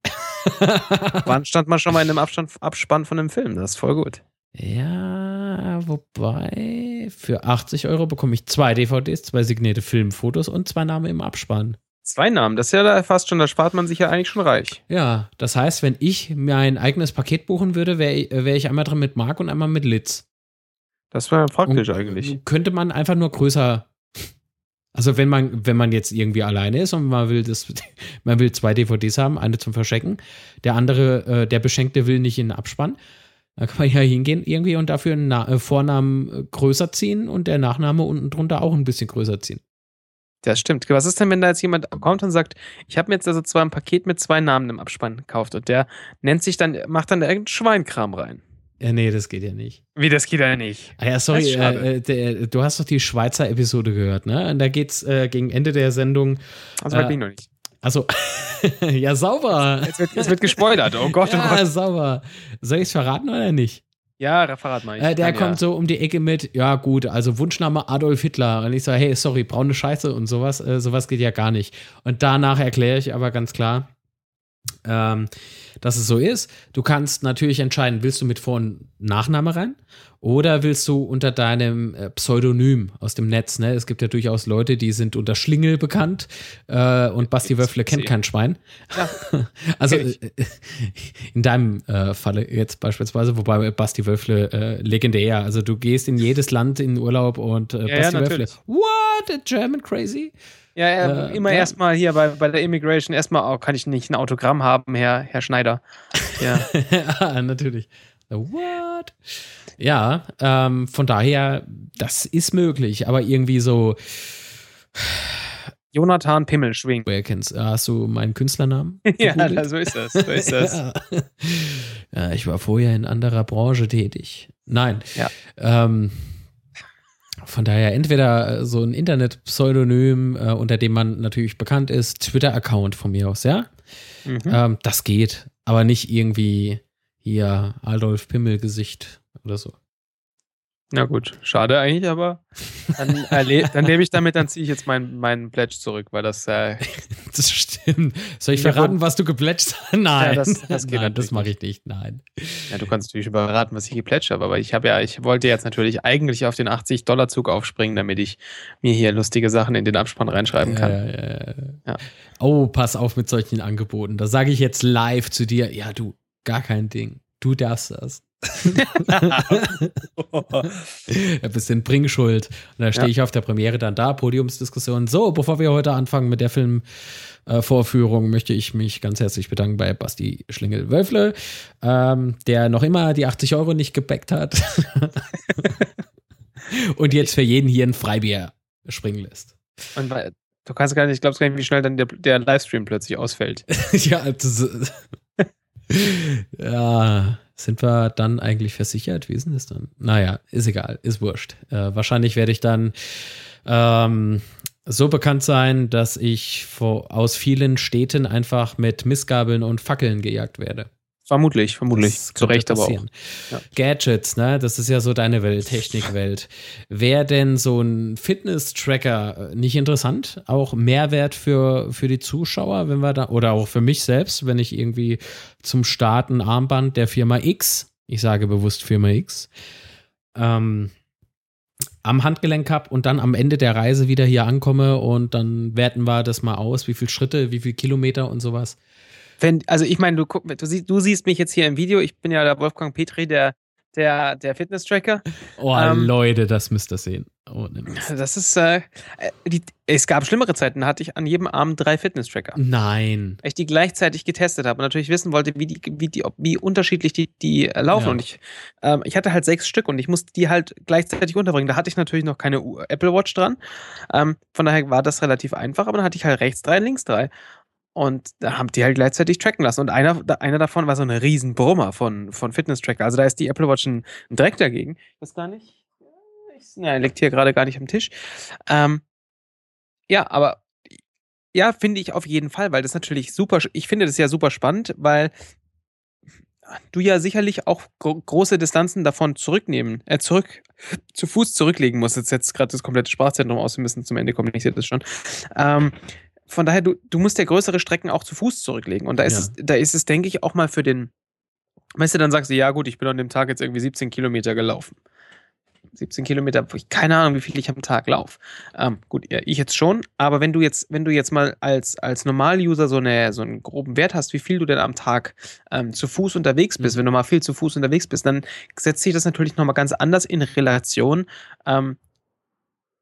Speaker 1: Wann stand man schon mal in einem Abstand, Abspann von einem Film? Das ist voll gut.
Speaker 2: Ja, wobei, für 80 Euro bekomme ich zwei DVDs, zwei signierte Filmfotos und zwei Namen im Abspann.
Speaker 1: Zwei Namen, das ist ja fast schon, da spart man sich ja eigentlich schon reich.
Speaker 2: Ja, das heißt, wenn ich mir ein eigenes Paket buchen würde, wäre wär ich einmal drin mit Mark und einmal mit Litz.
Speaker 1: Das wäre praktisch und eigentlich.
Speaker 2: Könnte man einfach nur größer. Also wenn man, wenn man jetzt irgendwie alleine ist und man will das, man will zwei DVDs haben, eine zum Verschenken, der andere, äh, der Beschenkte will nicht in den Abspann, da kann man ja hingehen irgendwie und dafür einen Na äh, Vornamen äh, größer ziehen und der Nachname unten drunter auch ein bisschen größer ziehen.
Speaker 1: Das stimmt. Was ist denn, wenn da jetzt jemand kommt und sagt, ich habe mir jetzt also zwar ein Paket mit zwei Namen im Abspann gekauft und der nennt sich dann, macht dann irgendeinen Schweinkram rein?
Speaker 2: Ja, nee, das geht ja nicht.
Speaker 1: Wie, das geht ja nicht?
Speaker 2: Ah ja, sorry, äh, der, du hast doch die Schweizer Episode gehört, ne? Und da geht's äh, gegen Ende der Sendung.
Speaker 1: Also, äh, bin ich noch nicht.
Speaker 2: Also, ja, sauber.
Speaker 1: Es wird, wird gespoilert, oh Gott.
Speaker 2: Oh
Speaker 1: ja,
Speaker 2: Gott. sauber. Soll ich es verraten oder nicht?
Speaker 1: Ja, verrat mal.
Speaker 2: Äh, der
Speaker 1: kann,
Speaker 2: kommt
Speaker 1: ja.
Speaker 2: so um die Ecke mit, ja gut, also Wunschname Adolf Hitler. Und ich sage, hey, sorry, braune Scheiße und sowas, äh, sowas geht ja gar nicht. Und danach erkläre ich aber ganz klar, ähm, dass es so ist. Du kannst natürlich entscheiden, willst du mit Vor- und Nachname rein oder willst du unter deinem äh, Pseudonym aus dem Netz? Ne? Es gibt ja durchaus Leute, die sind unter Schlingel bekannt äh, und Basti Wöffle kennt kein Schwein. Ja, also äh, in deinem äh, Falle jetzt beispielsweise, wobei Basti Wöffle äh, legendär. Also du gehst in jedes Land in Urlaub und äh,
Speaker 1: ja,
Speaker 2: Basti
Speaker 1: ja,
Speaker 2: Wöffle, what, a German crazy?
Speaker 1: Ja, ja äh, immer ja. erstmal hier bei, bei der Immigration, erstmal, oh, kann ich nicht ein Autogramm haben, Herr, Herr Schneider. Ja.
Speaker 2: ja, natürlich. What? Ja, ähm, von daher, das ist möglich, aber irgendwie so.
Speaker 1: Jonathan Pimmelschwing.
Speaker 2: Woher kennst Hast du meinen Künstlernamen?
Speaker 1: ja, so ist das. So ist das.
Speaker 2: ja. ja. ich war vorher in anderer Branche tätig. Nein.
Speaker 1: Ja.
Speaker 2: Ähm, von daher entweder äh, so ein Internet-Pseudonym, äh, unter dem man natürlich bekannt ist, Twitter-Account von mir aus, ja. Mhm. Ähm, das geht, aber nicht irgendwie hier Adolf Pimmel-Gesicht oder so.
Speaker 1: Na gut, schade eigentlich, aber dann, dann lebe ich damit, dann ziehe ich jetzt meinen mein Pledge zurück, weil das. Äh
Speaker 2: das stimmt. Soll ich verraten, was du geplätscht hast? Nein.
Speaker 1: Ja, das, das, geht
Speaker 2: Nein, das mache ich nicht. Nein.
Speaker 1: Ja, du kannst natürlich verraten, was ich geplätscht habe, aber ich habe ja, ich wollte jetzt natürlich eigentlich auf den 80-Dollar-Zug aufspringen, damit ich mir hier lustige Sachen in den Abspann reinschreiben kann.
Speaker 2: Ja, ja. Oh, pass auf mit solchen Angeboten. Da sage ich jetzt live zu dir, ja, du, gar kein Ding. Du darfst das. Ein bisschen Bringschuld. Und da stehe ja. ich auf der Premiere dann da, Podiumsdiskussion. So, bevor wir heute anfangen mit der Filmvorführung, äh, möchte ich mich ganz herzlich bedanken bei Basti Schlingel-Wölfle, ähm, der noch immer die 80 Euro nicht gebackt hat. Und jetzt für jeden hier ein Freibier springen lässt.
Speaker 1: Und du kannst gar nicht, ich glaube gar nicht, wie schnell dann der, der Livestream plötzlich ausfällt.
Speaker 2: ja, das, ja, sind wir dann eigentlich versichert? Wie ist denn das dann? Naja, ist egal, ist wurscht. Äh, wahrscheinlich werde ich dann ähm, so bekannt sein, dass ich vor, aus vielen Städten einfach mit Missgabeln und Fackeln gejagt werde.
Speaker 1: Vermutlich, vermutlich. Zu Recht aber auch.
Speaker 2: Ja. Gadgets, ne? Das ist ja so deine Welt, Technikwelt. Wäre denn so ein Fitness-Tracker äh, nicht interessant? Auch Mehrwert für, für die Zuschauer, wenn wir da, oder auch für mich selbst, wenn ich irgendwie zum Starten Armband der Firma X, ich sage bewusst Firma X, ähm, am Handgelenk habe und dann am Ende der Reise wieder hier ankomme und dann werten wir das mal aus, wie viele Schritte, wie viele Kilometer und sowas.
Speaker 1: Wenn, also ich meine, du, guck, du, siehst, du siehst mich jetzt hier im Video, ich bin ja der Wolfgang Petri, der der, der Fitness-Tracker.
Speaker 2: Oh, ähm, Leute, das müsst ihr sehen. Oh,
Speaker 1: das ist, äh, die, es gab schlimmere Zeiten, da hatte ich an jedem Abend drei Fitness-Tracker.
Speaker 2: Nein.
Speaker 1: Weil ich die gleichzeitig getestet habe und natürlich wissen wollte, wie, die, wie, die, wie unterschiedlich die, die äh, laufen. Ja. Und ich, ähm, ich hatte halt sechs Stück und ich musste die halt gleichzeitig unterbringen. Da hatte ich natürlich noch keine Apple Watch dran. Ähm, von daher war das relativ einfach, aber dann hatte ich halt rechts drei, links drei. Und da haben die halt gleichzeitig tracken lassen. Und einer, einer davon war so eine riesen Brummer von, von Fitness-Tracker. Also da ist die Apple Watch ein, ein Dreck dagegen. Das gar nicht. Ich, ne, liegt hier gerade gar nicht am Tisch. Ähm, ja, aber ja, finde ich auf jeden Fall, weil das natürlich super, ich finde das ja super spannend, weil du ja sicherlich auch gro große Distanzen davon zurücknehmen, äh, zurück, zu Fuß zurücklegen musst. Jetzt setzt gerade das komplette Sprachzentrum aus, wir müssen zum Ende kommen, ich sehe das schon. Ähm, von daher, du, du musst ja größere Strecken auch zu Fuß zurücklegen. Und da ist ja. es, da ist es, denke ich, auch mal für den, weißt du, dann sagst du, ja gut, ich bin an dem Tag jetzt irgendwie 17 Kilometer gelaufen. 17 Kilometer, ich keine Ahnung, wie viel ich am Tag laufe. Ähm, gut, ja, ich jetzt schon, aber wenn du jetzt, wenn du jetzt mal als, als Normal-User so, eine, so einen groben Wert hast, wie viel du denn am Tag ähm, zu Fuß unterwegs bist, mhm. wenn du mal viel zu Fuß unterwegs bist, dann setzt sich das natürlich nochmal ganz anders in Relation ähm,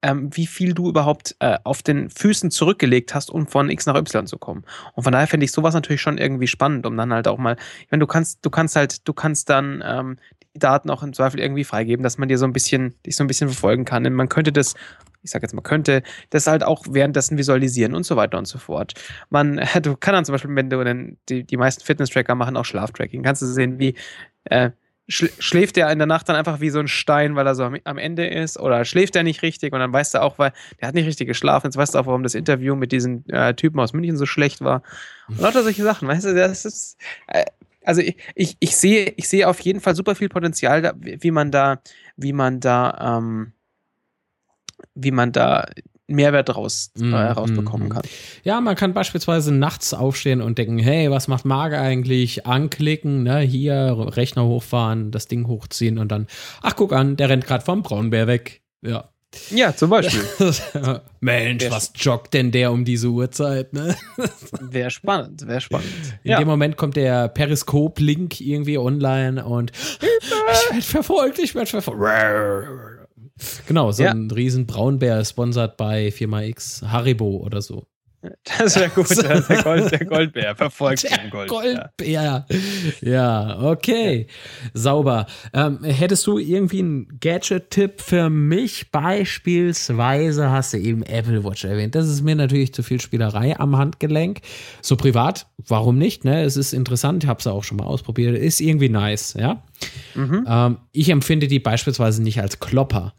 Speaker 1: ähm, wie viel du überhaupt äh, auf den Füßen zurückgelegt hast, um von X nach Y zu kommen. Und von daher finde ich sowas natürlich schon irgendwie spannend, um dann halt auch mal, ich meine, du kannst, du kannst halt, du kannst dann ähm, die Daten auch im Zweifel irgendwie freigeben, dass man dir so ein bisschen, dich so ein bisschen verfolgen kann. Und man könnte das ich sage jetzt mal, könnte das halt auch währenddessen visualisieren und so weiter und so fort. Man, du kannst dann zum Beispiel, wenn du dann, die, die meisten Fitness-Tracker machen auch Schlaftracking, kannst du sehen, wie, äh, schläft er in der Nacht dann einfach wie so ein Stein, weil er so am, Ende ist? Oder schläft er nicht richtig? Und dann weißt du auch, weil der hat nicht richtig geschlafen. Jetzt weißt du auch, warum das Interview mit diesen äh, Typen aus München so schlecht war. Und lauter solche Sachen, weißt du, das ist. Äh, also ich, ich, ich, sehe, ich sehe auf jeden Fall super viel Potenzial, wie man da, wie man da, ähm, wie man da Mehrwert raus, äh, mm, rausbekommen mm, kann.
Speaker 2: Ja, man kann beispielsweise nachts aufstehen und denken, hey, was macht Marge eigentlich? Anklicken, ne, hier Rechner hochfahren, das Ding hochziehen und dann, ach guck an, der rennt gerade vom Braunbär weg. Ja.
Speaker 1: Ja, zum Beispiel.
Speaker 2: Mensch, was joggt denn der um diese Uhrzeit? Ne?
Speaker 1: Wäre spannend, wäre spannend.
Speaker 2: In ja. dem Moment kommt der Periskop-Link irgendwie online und ich werde verfolgt, ich werde verfolgt. Genau, so ja. ein riesen Braunbär sponsert bei Firma X, Haribo oder so.
Speaker 1: Das wäre gut, der, Gold, der, Goldbär verfolgt
Speaker 2: der den Goldbär. Goldbär. Ja, okay. Ja. Sauber. Ähm, hättest du irgendwie einen Gadget-Tipp für mich? Beispielsweise hast du eben Apple Watch erwähnt. Das ist mir natürlich zu viel Spielerei am Handgelenk. So privat, warum nicht? Ne? Es ist interessant, ich habe es auch schon mal ausprobiert. Ist irgendwie nice, ja. Mhm. Ähm, ich empfinde die beispielsweise nicht als Klopper.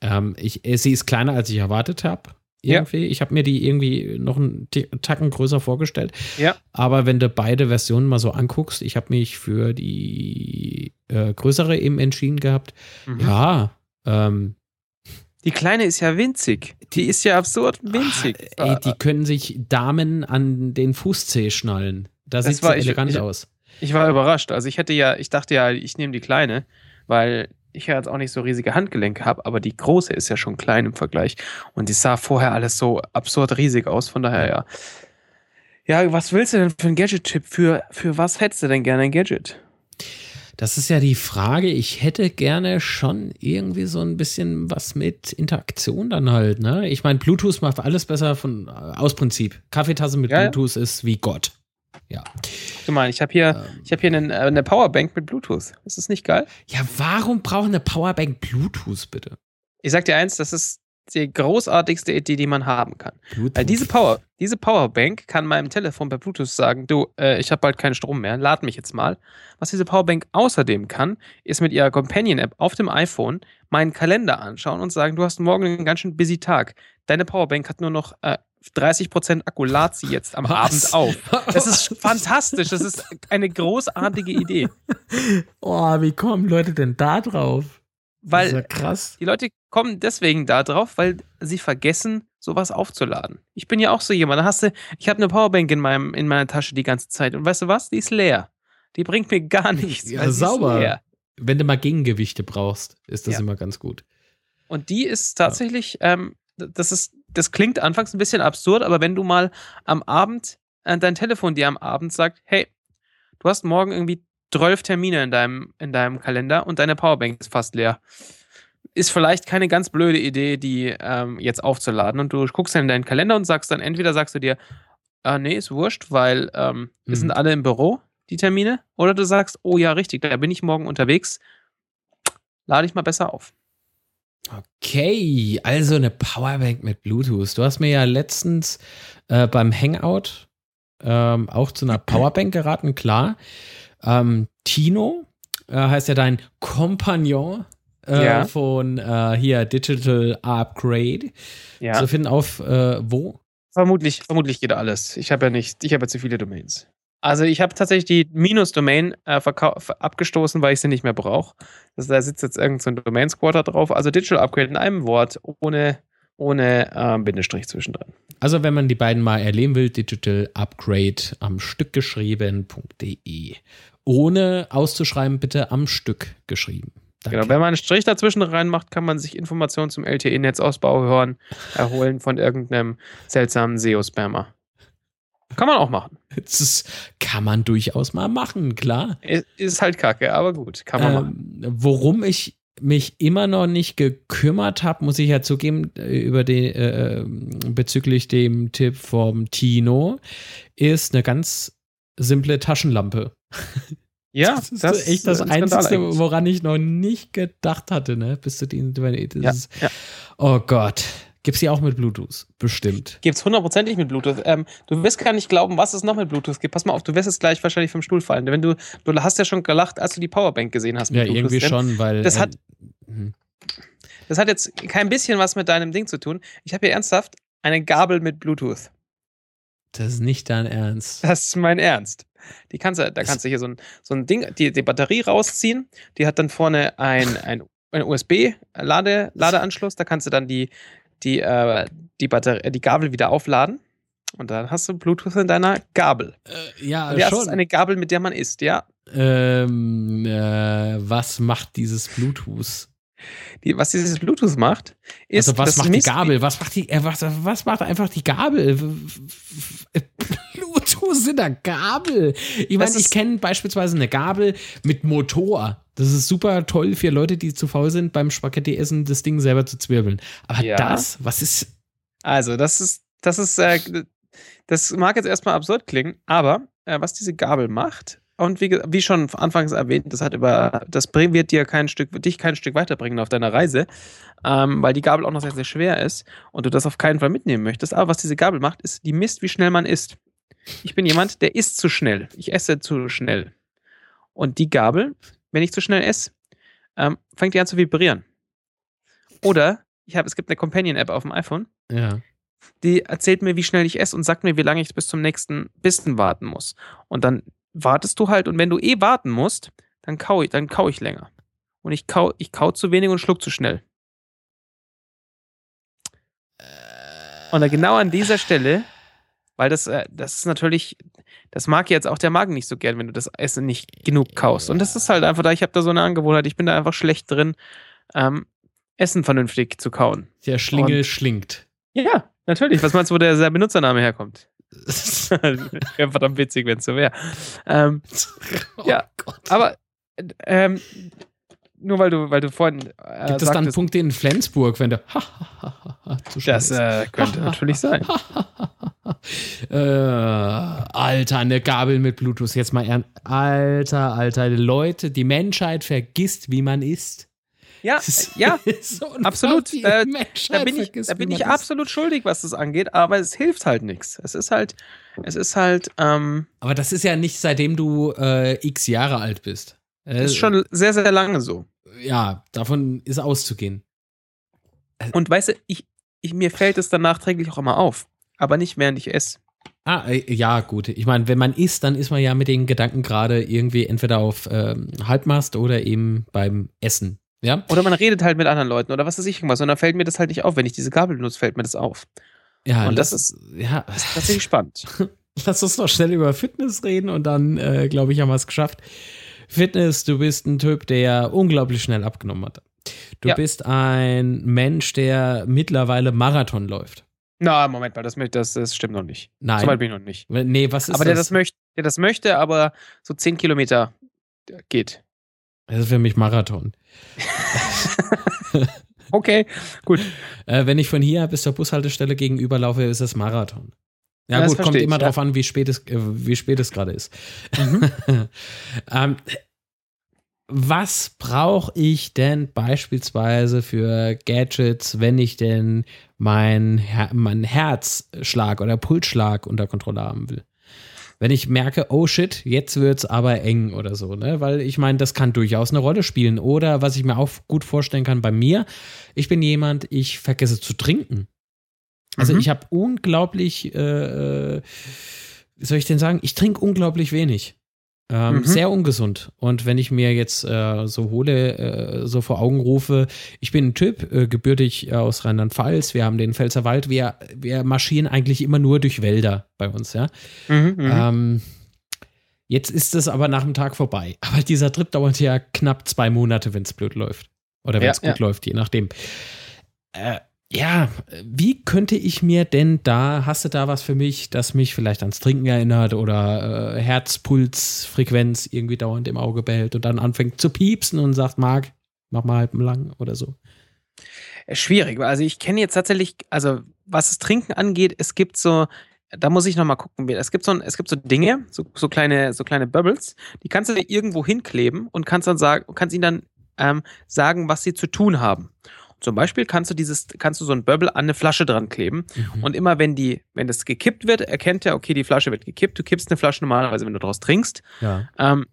Speaker 2: Ähm, ich, sie ist kleiner, als ich erwartet habe. Irgendwie. Ja. Ich habe mir die irgendwie noch einen Tacken größer vorgestellt.
Speaker 1: Ja.
Speaker 2: Aber wenn du beide Versionen mal so anguckst, ich habe mich für die äh, größere eben entschieden gehabt. Mhm. Ja, ähm,
Speaker 1: die kleine ist ja winzig. Die ist ja absurd winzig.
Speaker 2: Ah, ey, die können sich Damen an den Fußzeh schnallen. Da sieht es elegant ich, aus.
Speaker 1: Ich war überrascht. Also ich hätte ja, ich dachte ja, ich nehme die kleine, weil ich ja jetzt auch nicht so riesige Handgelenke habe, aber die große ist ja schon klein im Vergleich. Und die sah vorher alles so absurd riesig aus, von daher ja. Ja, was willst du denn für ein Gadget-Tipp? Für, für was hättest du denn gerne ein Gadget?
Speaker 2: Das ist ja die Frage. Ich hätte gerne schon irgendwie so ein bisschen was mit Interaktion dann halt. Ne? Ich meine, Bluetooth macht alles besser von aus Prinzip. Kaffeetasse mit ja, Bluetooth ja. ist wie Gott. Ja.
Speaker 1: Du mal, ich habe hier, ähm, ich hab hier eine, eine Powerbank mit Bluetooth. Ist das nicht geil?
Speaker 2: Ja, warum braucht eine Powerbank Bluetooth bitte?
Speaker 1: Ich sag dir eins, das ist die großartigste Idee, die man haben kann. Bluetooth. Weil diese Power, diese Powerbank kann meinem Telefon per Bluetooth sagen, du, äh, ich habe bald keinen Strom mehr, lad mich jetzt mal. Was diese Powerbank außerdem kann, ist mit ihrer Companion-App auf dem iPhone meinen Kalender anschauen und sagen, du hast morgen einen ganz schön busy Tag. Deine Powerbank hat nur noch äh, 30% Akku lad sie jetzt am Was? Abend auf. Das ist fantastisch. Das ist eine großartige Idee.
Speaker 2: Oh, wie kommen Leute denn da drauf?
Speaker 1: Weil ja krass. die Leute kommen deswegen da drauf, weil sie vergessen, sowas aufzuladen. Ich bin ja auch so jemand. Da hast du, ich habe eine Powerbank in, meinem, in meiner Tasche die ganze Zeit. Und weißt du was? Die ist leer. Die bringt mir gar nichts.
Speaker 2: Ja, sauber. Wenn du mal Gegengewichte brauchst, ist das ja. immer ganz gut.
Speaker 1: Und die ist tatsächlich, ähm, das ist, das klingt anfangs ein bisschen absurd, aber wenn du mal am Abend, äh, dein Telefon dir am Abend sagt, hey, du hast morgen irgendwie 12 Termine in deinem, in deinem Kalender und deine Powerbank ist fast leer. Ist vielleicht keine ganz blöde Idee, die ähm, jetzt aufzuladen. Und du guckst dann in deinen Kalender und sagst dann, entweder sagst du dir, ah, nee, ist wurscht, weil ähm, wir
Speaker 2: Mhm.
Speaker 1: sind alle im Büro, die Termine. Oder du sagst, oh ja, richtig, da bin ich morgen unterwegs. Lade ich mal besser auf.
Speaker 2: Okay, also eine Powerbank mit Bluetooth. Du hast mir ja letztens äh, beim Hangout ähm, auch zu einer Powerbank geraten, klar. Ähm, Tino äh, heißt ja dein Kompagnon äh,
Speaker 1: Ja.
Speaker 2: von äh, hier Digital Upgrade.
Speaker 1: Ja.
Speaker 2: Zu finden auf äh, wo?
Speaker 1: Vermutlich, vermutlich geht alles. Ich habe ja nicht, ich habe ja zu viele Domains. Also ich habe tatsächlich die Minus-Domain äh, abgestoßen, weil ich sie nicht mehr brauche. Also da sitzt jetzt irgendein so ein Domain-Squatter drauf. Also Digital Upgrade in einem Wort, ohne, ohne ähm, Bindestrich zwischendrin.
Speaker 2: Also wenn man die beiden mal erleben will, Digital Upgrade am Stück geschrieben.de. Ohne auszuschreiben, bitte am Stück geschrieben. Danke.
Speaker 1: Genau, wenn man einen Strich dazwischen reinmacht, kann man sich Informationen zum LTE-Netzausbau hören, erholen von irgendeinem seltsamen SEO-Spammer. Kann man auch machen.
Speaker 2: Das kann man durchaus mal machen, klar.
Speaker 1: Ist halt kacke, aber gut, kann man machen.
Speaker 2: Ähm, worum ich mich immer noch nicht gekümmert habe, muss ich ja zugeben, äh, über den, äh, bezüglich dem Tipp vom Tino, ist eine ganz simple Taschenlampe.
Speaker 1: Ja,
Speaker 2: das ist echt das
Speaker 1: ein Skandal
Speaker 2: Einzige, woran ich noch nicht gedacht hatte, ne? Bis zu den. Das
Speaker 1: Ja, ja.
Speaker 2: Oh Gott. Gibt's die auch mit Bluetooth? Bestimmt.
Speaker 1: Gibt's hundertprozentig mit Bluetooth. Ähm, du wirst gar nicht glauben, was es noch mit Bluetooth gibt. Pass mal auf, du wirst jetzt gleich wahrscheinlich vom Stuhl fallen. Wenn du, du hast ja schon gelacht, als du die Powerbank gesehen hast. mit
Speaker 2: Ja,
Speaker 1: Bluetooth
Speaker 2: irgendwie
Speaker 1: drin.
Speaker 2: schon, weil.
Speaker 1: das
Speaker 2: äh,
Speaker 1: hat-
Speaker 2: mhm.
Speaker 1: Das hat jetzt kein bisschen was mit deinem Ding zu tun. Ich habe hier ernsthaft eine Gabel mit Bluetooth.
Speaker 2: Das ist nicht dein Ernst.
Speaker 1: Das ist mein Ernst. Die kannst du, da kannst du hier so ein, so ein Ding, die, die Batterie rausziehen. Die hat dann vorne ein, ein, ein USB-Ladeanschluss. Da kannst du dann die, die, äh, die, Batterie, die Gabel wieder aufladen. Und dann hast du Bluetooth in deiner Gabel.
Speaker 2: Äh, ja,
Speaker 1: Und ja,
Speaker 2: schon.
Speaker 1: ist eine Gabel, mit der man isst, ja.
Speaker 2: Ähm, äh, was macht dieses Bluetooth?
Speaker 1: Die, was dieses Bluetooth macht, ist.
Speaker 2: also was
Speaker 1: das
Speaker 2: macht die Gabel? Was macht die? Äh, was, was macht einfach die Gabel? W- w- Bluetooth in der Gabel. Ich meine, ich kenne beispielsweise eine Gabel mit Motor. Das ist super toll für Leute, die zu faul sind, beim Spaghetti-Essen das Ding selber zu zwirbeln. Aber
Speaker 1: Ja.
Speaker 2: das, was ist.
Speaker 1: Also, das ist, das ist, äh, das mag jetzt erstmal absurd klingen, aber äh, was diese Gabel macht, und wie, wie schon anfangs erwähnt, das hat über, das bring- wird dir kein Stück, dich kein Stück weiterbringen auf deiner Reise, ähm, weil die Gabel auch noch sehr, sehr schwer ist und du das auf keinen Fall mitnehmen möchtest. Aber was diese Gabel macht, ist, die misst, wie schnell man isst. Ich bin jemand, der isst zu schnell. Ich esse zu schnell. Und die Gabel, wenn ich zu schnell esse, ähm, fängt die an zu vibrieren. Oder ich habe, es gibt eine Companion-App auf dem iPhone,
Speaker 2: Ja.
Speaker 1: die erzählt mir, wie schnell ich esse und sagt mir, wie lange ich bis zum nächsten Bissen warten muss. Und dann wartest du halt und wenn du eh warten musst, dann kau ich, dann kau ich länger. Und ich kau, ich kau zu wenig und schluck zu schnell. Und genau an dieser Stelle, weil das, äh, das ist natürlich, das mag jetzt auch der Magen nicht so gern, wenn du das Essen nicht genug kaust. Und das ist halt einfach da, ich habe da so eine Angewohnheit, ich bin da einfach schlecht drin, ähm, Essen vernünftig zu kauen.
Speaker 2: Der Schlingel
Speaker 1: Und-
Speaker 2: schlingt.
Speaker 1: Ja, natürlich. Was meinst du, wo der, der Benutzername herkommt? wäre verdammt witzig, wenn es so wäre. Ähm, Ja,
Speaker 2: Oh Gott.
Speaker 1: aber äh, ähm, nur weil du, weil du vorhin äh,
Speaker 2: Gibt es dann Punkte in Flensburg, wenn du
Speaker 1: das äh, könnte natürlich sein.
Speaker 2: äh, Alter, eine Gabel mit Bluetooth. Jetzt mal ernst. Alter, Alter, Leute, die Menschheit vergisst, wie man isst.
Speaker 1: Ja,
Speaker 2: Das
Speaker 1: ja,
Speaker 2: so
Speaker 1: absolut. Äh,
Speaker 2: Menschheit
Speaker 1: da bin ich, da bin ich absolut schuldig, was das angeht, aber es hilft halt nichts. Es ist halt, es ist halt, ähm,
Speaker 2: Aber das ist ja nicht seitdem du äh, x Jahre alt bist. Äh,
Speaker 1: ist schon sehr, sehr lange so.
Speaker 2: Ja, davon ist auszugehen.
Speaker 1: Und weißt du, ich, ich, mir fällt es dann nachträglich auch immer auf, aber nicht während ich esse.
Speaker 2: Ah, äh, ja, gut. Ich meine, wenn man isst, dann ist man ja mit den Gedanken gerade irgendwie entweder auf ähm, Halbmast oder eben beim Essen. Ja?
Speaker 1: Oder man redet halt mit anderen Leuten oder was weiß ich irgendwas und dann fällt mir das halt nicht auf. Wenn ich diese Gabel benutze, fällt mir das auf.
Speaker 2: Ja,
Speaker 1: Und das
Speaker 2: ist, ja,
Speaker 1: Das ist tatsächlich spannend.
Speaker 2: lass uns noch schnell über Fitness reden und dann, äh, glaube ich, haben wir es geschafft. Fitness, du bist ein Typ, der unglaublich schnell abgenommen hat. Du
Speaker 1: Ja.
Speaker 2: bist ein Mensch, der mittlerweile Marathon läuft.
Speaker 1: Na, Moment mal, das, das, das stimmt noch nicht.
Speaker 2: Nein.
Speaker 1: So weit bin ich noch nicht.
Speaker 2: Nee, was ist
Speaker 1: aber der
Speaker 2: das?
Speaker 1: das, möchte, der das möchte, aber so 10 Kilometer geht.
Speaker 2: das ist für mich Marathon.
Speaker 1: Okay, gut.
Speaker 2: Äh, wenn ich von hier bis zur Bushaltestelle gegenüber laufe, ist es Marathon. Ja,
Speaker 1: Ja,
Speaker 2: gut, kommt immer
Speaker 1: ich,
Speaker 2: drauf an, wie spät es, äh, wie spät es gerade ist.
Speaker 1: Mhm.
Speaker 2: ähm, was brauche ich denn beispielsweise für Gadgets, wenn ich denn mein, Her mein Herzschlag oder Pulsschlag unter Kontrolle haben will? Wenn ich merke, oh shit, jetzt wird's aber eng oder so, ne? Weil ich meine, das kann durchaus eine Rolle spielen. Oder was ich mir auch gut vorstellen kann bei mir, ich bin jemand, ich vergesse zu trinken. Also
Speaker 1: Mhm.
Speaker 2: ich habe unglaublich, äh, äh, wie soll ich denn sagen, ich trinke unglaublich wenig. Ähm,
Speaker 1: Mhm.
Speaker 2: Sehr ungesund. Und wenn ich mir jetzt äh, so hole, äh, so vor Augen rufe, ich bin ein Typ, äh, gebürtig aus Rheinland-Pfalz, wir haben den Pfälzerwald, wir, wir marschieren eigentlich immer nur durch Wälder bei uns, ja.
Speaker 1: Mhm, mhm.
Speaker 2: Ähm, jetzt ist es aber nach dem Tag vorbei. Aber dieser Trip dauert ja knapp zwei Monate, wenn es blöd läuft. Oder wenn
Speaker 1: Ja,
Speaker 2: es gut
Speaker 1: ja.
Speaker 2: läuft, je nachdem. Äh, ja, wie könnte ich mir denn da, hast du da was für mich, das mich vielleicht ans Trinken erinnert oder äh, Herzpulsfrequenz irgendwie dauernd im Auge behält und dann anfängt zu piepsen und sagt, Marc, mach mal halb lang oder so.
Speaker 1: Äh, Schwierig. Also ich kenne jetzt tatsächlich, also was das Trinken angeht, es gibt so, da muss ich noch mal gucken. Es gibt so, es gibt so Dinge, so, so kleine, so kleine Bubbles, die kannst du dir irgendwo hinkleben und kannst dann sagen, kannst ihnen dann ähm, sagen, was sie zu tun haben. Zum Beispiel kannst du dieses, kannst du so ein Bubble an eine Flasche dran kleben
Speaker 2: Mhm.
Speaker 1: und immer wenn die, wenn das gekippt wird, erkennt er, okay, die Flasche wird gekippt. Du kippst eine Flasche normalerweise, wenn du daraus trinkst.
Speaker 2: ja.
Speaker 1: Ähm,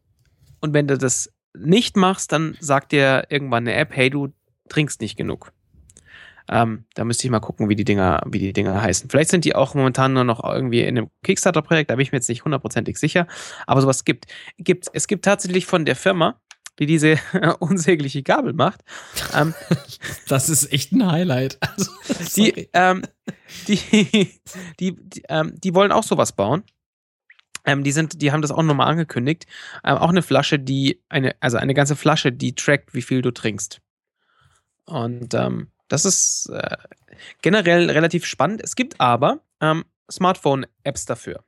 Speaker 1: und wenn du das nicht machst, dann sagt dir irgendwann eine App, hey, du trinkst nicht genug. Ähm, da müsste ich mal gucken, wie die Dinger, wie die Dinger heißen. Vielleicht sind die auch momentan nur noch irgendwie in einem Kickstarter-Projekt, da bin ich mir jetzt nicht hundertprozentig sicher. Aber sowas gibt. gibt. Es gibt tatsächlich von der Firma, die diese unsägliche Gabel macht, ähm,
Speaker 2: Das ist echt ein Highlight. Also,
Speaker 1: die, ähm, die, die, die, ähm, die wollen auch sowas bauen. Ähm, die sind, die haben das auch nochmal angekündigt. Ähm, auch eine Flasche, die eine, also eine ganze Flasche, die trackt, wie viel du trinkst. Und ähm, das ist äh, generell relativ spannend. Es gibt aber ähm, Smartphone-Apps dafür,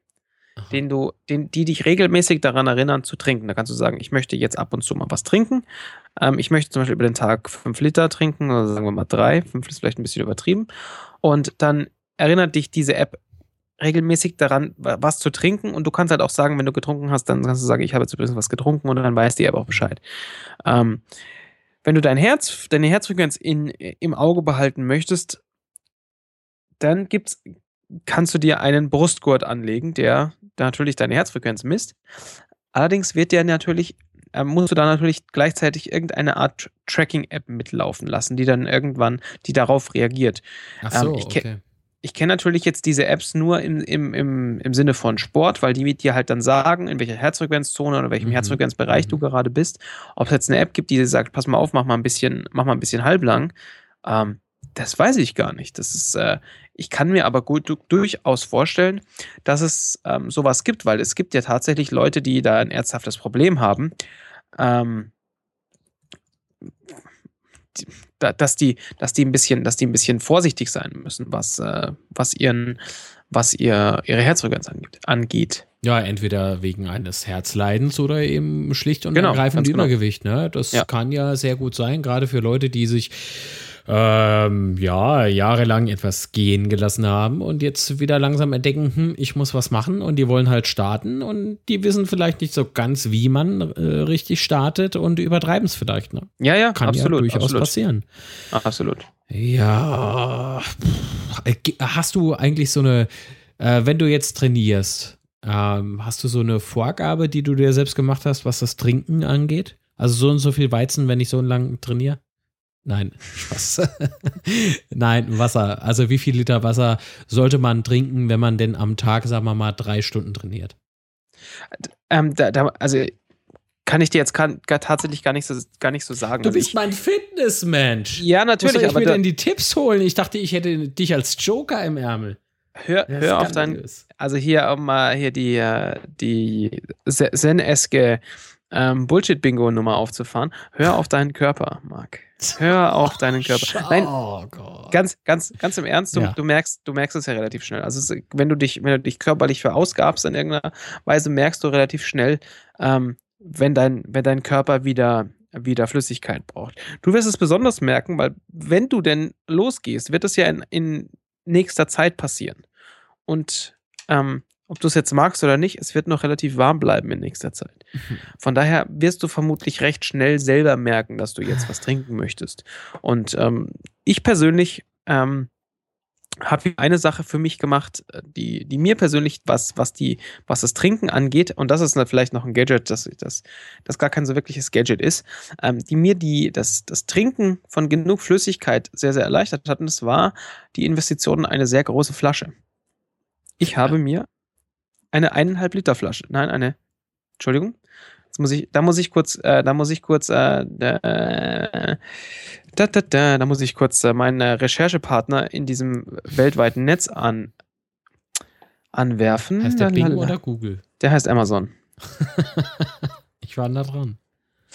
Speaker 1: Den du, den, die dich regelmäßig daran erinnern zu trinken. Da kannst du sagen, ich möchte jetzt ab und zu mal was trinken. Ähm, ich möchte zum Beispiel über den Tag fünf Liter trinken, oder sagen wir mal drei. Fünf ist vielleicht ein bisschen übertrieben. Und dann erinnert dich diese App regelmäßig daran, wa- was zu trinken. Und du kannst halt auch sagen, wenn du getrunken hast, dann kannst du sagen, ich habe jetzt übrigens was getrunken und dann weiß die App auch Bescheid. Ähm, wenn du dein Herz, deine Herzfrequenz in, im Auge behalten möchtest, dann gibt's, kannst du dir einen Brustgurt anlegen, der natürlich deine Herzfrequenz misst. Allerdings wird der natürlich, äh, musst du da natürlich gleichzeitig irgendeine Art Tr- Tracking-App mitlaufen lassen, die dann irgendwann, die darauf reagiert.
Speaker 2: Ach so,
Speaker 1: ähm, ich
Speaker 2: okay.
Speaker 1: Ich kenne natürlich jetzt diese Apps nur im, im, im, im Sinne von Sport, weil die dir halt dann sagen, in welcher Herzfrequenzzone oder welchem
Speaker 2: Mhm.
Speaker 1: Herzfrequenzbereich du
Speaker 2: Mhm.
Speaker 1: gerade bist. Ob es jetzt eine App gibt, die dir sagt, pass mal auf, mach mal ein bisschen, mach mal ein bisschen halblang, ähm, das weiß ich gar nicht. Das ist, äh, ich kann mir aber gut du, durchaus vorstellen, dass es ähm, sowas gibt, weil es gibt ja tatsächlich Leute, die da ein ernsthaftes Problem haben. Ähm, die- da- dass die, dass die ein bisschen, dass die ein bisschen vorsichtig sein müssen, was, äh, was ihren, was ihr, ihre Herzfrequenz angeht.
Speaker 2: Ja, entweder wegen eines Herzleidens oder eben schlicht und
Speaker 1: Genau,
Speaker 2: ergreifend
Speaker 1: genau.
Speaker 2: Übergewicht. Ne? Das
Speaker 1: Ja.
Speaker 2: kann ja sehr gut sein, gerade für Leute, die sich ähm, ja jahrelang etwas gehen gelassen haben und jetzt wieder langsam entdecken, hm, ich muss was machen und die wollen halt starten und die wissen vielleicht nicht so ganz, wie man äh, richtig startet und übertreiben es vielleicht. Ne?
Speaker 1: Ja, ja,
Speaker 2: Kann
Speaker 1: absolut.
Speaker 2: ja durchaus
Speaker 1: absolut,
Speaker 2: passieren.
Speaker 1: absolut.
Speaker 2: Ja, äh, hast du eigentlich so eine, äh, wenn du jetzt trainierst, ähm, hast du so eine Vorgabe, die du dir selbst gemacht hast, was das Trinken angeht? Also so und so viel Weizen, wenn ich so lang trainiere? Nein, Spaß. Nein, Wasser. Also wie viel Liter Wasser sollte man trinken, wenn man denn am Tag, sagen wir mal, drei Stunden trainiert?
Speaker 1: Ähm, da, da, also kann ich dir jetzt kann, gar, tatsächlich gar nicht so, gar nicht so sagen.
Speaker 2: Du
Speaker 1: Also
Speaker 2: bist
Speaker 1: ich,
Speaker 2: mein Fitnessmensch.
Speaker 1: ja,
Speaker 2: Wo soll
Speaker 1: natürlich,
Speaker 2: ich
Speaker 1: aber
Speaker 2: mir
Speaker 1: da,
Speaker 2: denn die Tipps holen? Ich dachte, ich hätte dich als Joker im Ärmel.
Speaker 1: hör,
Speaker 2: Ja,
Speaker 1: hör auf dein,
Speaker 2: skandalös.
Speaker 1: also hier auch mal hier die, äh, die Zen-eske ähm, Bullshit-Bingo-Nummer aufzufahren. Hör auf deinen Körper, Marc. Hör auf deinen Körper. Nein,
Speaker 2: oh Gott.
Speaker 1: ganz, ganz, ganz im Ernst, du,
Speaker 2: Ja.
Speaker 1: du merkst, du merkst es ja relativ schnell. Also wenn du dich, wenn du dich körperlich verausgabst in irgendeiner Weise, merkst du relativ schnell, ähm, wenn dein, wenn dein Körper wieder, wieder Flüssigkeit braucht. Du wirst es besonders merken, weil wenn du denn losgehst, wird es ja in, in nächster Zeit passieren. Und ähm, ob du es jetzt magst oder nicht, es wird noch relativ warm bleiben in nächster Zeit. Von daher wirst du vermutlich recht schnell selber merken, dass du jetzt was trinken möchtest. Und ähm, ich persönlich ähm, habe eine Sache für mich gemacht, äh, die, die mir persönlich, was, was, die, was das Trinken angeht, und das ist vielleicht noch ein Gadget, das, das, das gar kein so wirkliches Gadget ist, ähm, die mir die, das, das Trinken von genug Flüssigkeit sehr, sehr erleichtert hat. Und das war die Investition in eine sehr große Flasche. Ich habe mir eine eineinhalb Liter Flasche, nein, eine, Entschuldigung, jetzt muss ich, da muss ich kurz, äh, da muss ich kurz, äh, da, da, da, da muss ich kurz äh, meinen Recherchepartner in diesem weltweiten Netz an, anwerfen.
Speaker 2: Heißt der Bing oder Google?
Speaker 1: Der heißt Amazon.
Speaker 2: Ich war nah dran.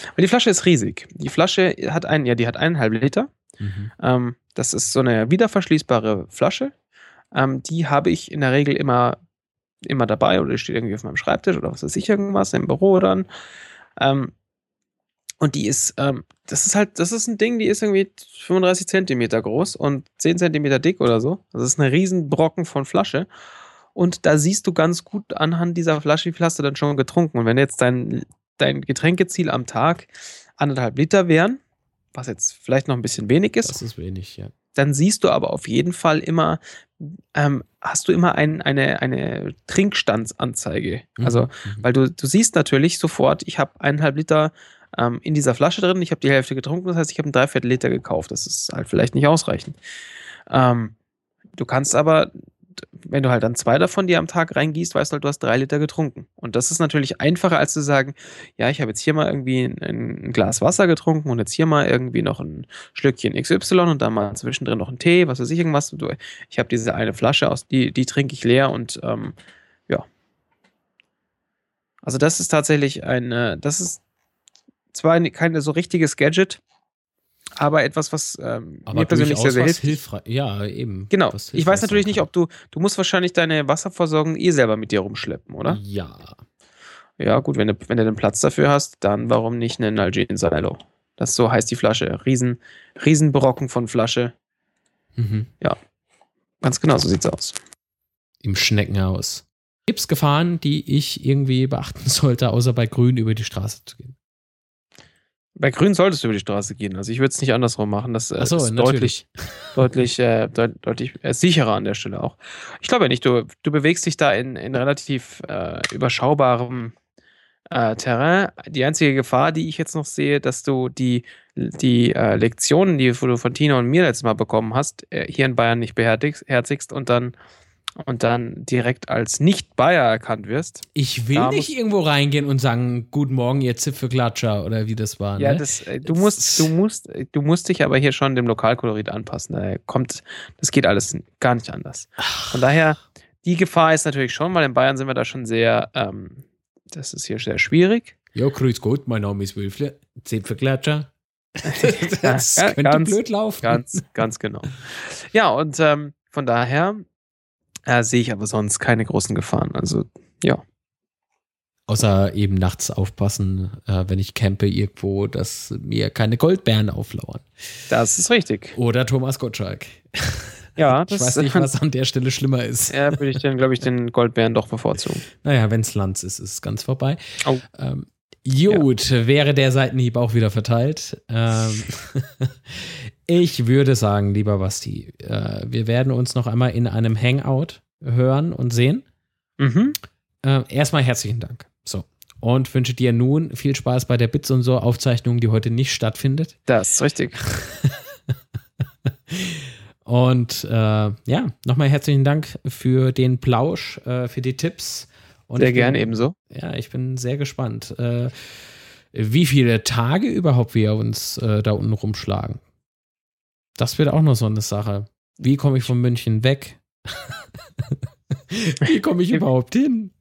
Speaker 1: Aber die Flasche ist riesig. Die Flasche hat einen, ja, die hat eineinhalb Liter.
Speaker 2: Mhm.
Speaker 1: Ähm, das ist so eine wiederverschließbare Flasche. Ähm, die habe ich in der Regel immer, immer dabei oder steht irgendwie auf meinem Schreibtisch oder was weiß ich irgendwas im Büro dann. Ähm, und die ist, ähm, das ist halt, das ist ein Ding, die ist irgendwie 35 Zentimeter groß und 10 Zentimeter dick oder so. Das ist eine riesen Brocken von Flasche. Und da siehst du ganz gut anhand dieser Flasche, wie viel hast du dann schon getrunken. Und wenn jetzt dein, dein Getränkeziel am Tag anderthalb Liter wären, was jetzt vielleicht noch ein bisschen wenig ist,
Speaker 2: Das ist wenig, ja.
Speaker 1: Dann siehst du aber auf jeden Fall immer, ähm, hast du immer ein, eine, eine Trinkstandsanzeige.
Speaker 2: Mhm.
Speaker 1: Also,
Speaker 2: Mhm.
Speaker 1: weil du, du siehst natürlich sofort, ich habe eineinhalb Liter ähm, in dieser Flasche drin, ich habe die Hälfte getrunken, das heißt, ich habe ein Dreiviertel Liter gekauft. Das ist halt vielleicht nicht ausreichend. Ähm, du kannst aber, wenn du halt dann zwei davon dir am Tag reingießt, weißt du halt, du hast drei Liter getrunken. Und das ist natürlich einfacher, als zu sagen, ja, ich habe jetzt hier mal irgendwie ein, ein Glas Wasser getrunken und jetzt hier mal irgendwie noch ein Schlückchen XY und dann mal zwischendrin noch ein Tee, was weiß ich, irgendwas. Ich habe diese eine Flasche, aus die, die trinke ich leer und ähm, ja. Also das ist tatsächlich ein, äh, das ist zwar ein- kein so richtiges Gadget, aber etwas, was ähm,
Speaker 2: Aber
Speaker 1: mir persönlich sehr, sehr hilft.
Speaker 2: hilfreich. Ja, eben.
Speaker 1: Genau. Ich weiß natürlich nicht, ob du, du musst wahrscheinlich deine Wasserversorgung eh selber mit dir rumschleppen, oder?
Speaker 2: Ja.
Speaker 1: Ja, gut, wenn du, wenn du den Platz dafür hast, dann warum nicht einen Nalgene Silo? Das so heißt die Flasche. Riesen, Riesenbrocken von Flasche.
Speaker 2: Mhm.
Speaker 1: Ganz genau, so sieht's aus.
Speaker 2: Im Schneckenhaus. Gibt es Gefahren, die ich irgendwie beachten sollte, außer bei Grün über die Straße zu gehen?
Speaker 1: Bei Grün solltest du über die Straße gehen. Also ich würde es nicht andersrum machen. Das äh,
Speaker 2: Achso,
Speaker 1: ist
Speaker 2: natürlich.
Speaker 1: deutlich, deutlich, äh, deut deutlich äh, sicherer an der Stelle auch. Ich glaube ja nicht, du, du bewegst dich da in, in relativ äh, überschaubarem äh, Terrain. Die einzige Gefahr, die ich jetzt noch sehe, dass du die, die äh, Lektionen, die du von Tina und mir letztes Mal bekommen hast, hier in Bayern nicht beherzigst und dann und dann direkt als Nicht-Bayer erkannt wirst.
Speaker 2: Ich will nicht irgendwo reingehen und sagen, guten Morgen, ihr Zipfelklatscher oder wie das war.
Speaker 1: Ja,
Speaker 2: ne?
Speaker 1: das, äh, du
Speaker 2: Das
Speaker 1: musst, du musst, du musst dich aber hier schon dem Lokalkolorit anpassen. Da kommt, das geht alles gar nicht anders. Von daher, die Gefahr ist natürlich schon, weil in Bayern sind wir da schon sehr, ähm, das ist hier sehr schwierig.
Speaker 2: Ja, grüß Gott, mein Name ist Wülfle, Zipfelklatscher. das
Speaker 1: Ja,
Speaker 2: könnte
Speaker 1: ganz-
Speaker 2: blöd laufen.
Speaker 1: Ganz, ganz genau. Ja, und ähm, von daher äh, sehe ich aber sonst keine großen Gefahren. Also, ja.
Speaker 2: Außer eben nachts aufpassen, äh, wenn ich campe irgendwo, dass mir keine Goldbären auflauern.
Speaker 1: Das ist richtig.
Speaker 2: Oder Thomas Gottschalk.
Speaker 1: Ja,
Speaker 2: Ich
Speaker 1: das
Speaker 2: weiß nicht, was an der Stelle schlimmer ist.
Speaker 1: Ja, würde ich dann, glaube ich, den Goldbären doch bevorzugen.
Speaker 2: Naja, wenn es Lanz ist, ist es ganz vorbei.
Speaker 1: Oh.
Speaker 2: Ähm, gut, wäre der Seitenhieb auch wieder verteilt. Ähm, ich würde sagen, lieber Basti, äh, wir werden uns noch einmal in einem Hangout hören und sehen.
Speaker 1: Mhm.
Speaker 2: Äh, erstmal herzlichen Dank. So. Und wünsche dir nun viel Spaß bei der Bits und so Aufzeichnung, die heute nicht stattfindet.
Speaker 1: Das ist richtig.
Speaker 2: Und äh, ja, nochmal herzlichen Dank für den Plausch, äh, für die Tipps. Und
Speaker 1: Sehr
Speaker 2: bin-
Speaker 1: gerne ebenso.
Speaker 2: Ja, ich bin sehr gespannt, äh, wie viele Tage überhaupt wir uns äh, da unten rumschlagen. Das wird auch noch so eine Sache. Wie komme ich von München weg? Wie komme ich überhaupt hin?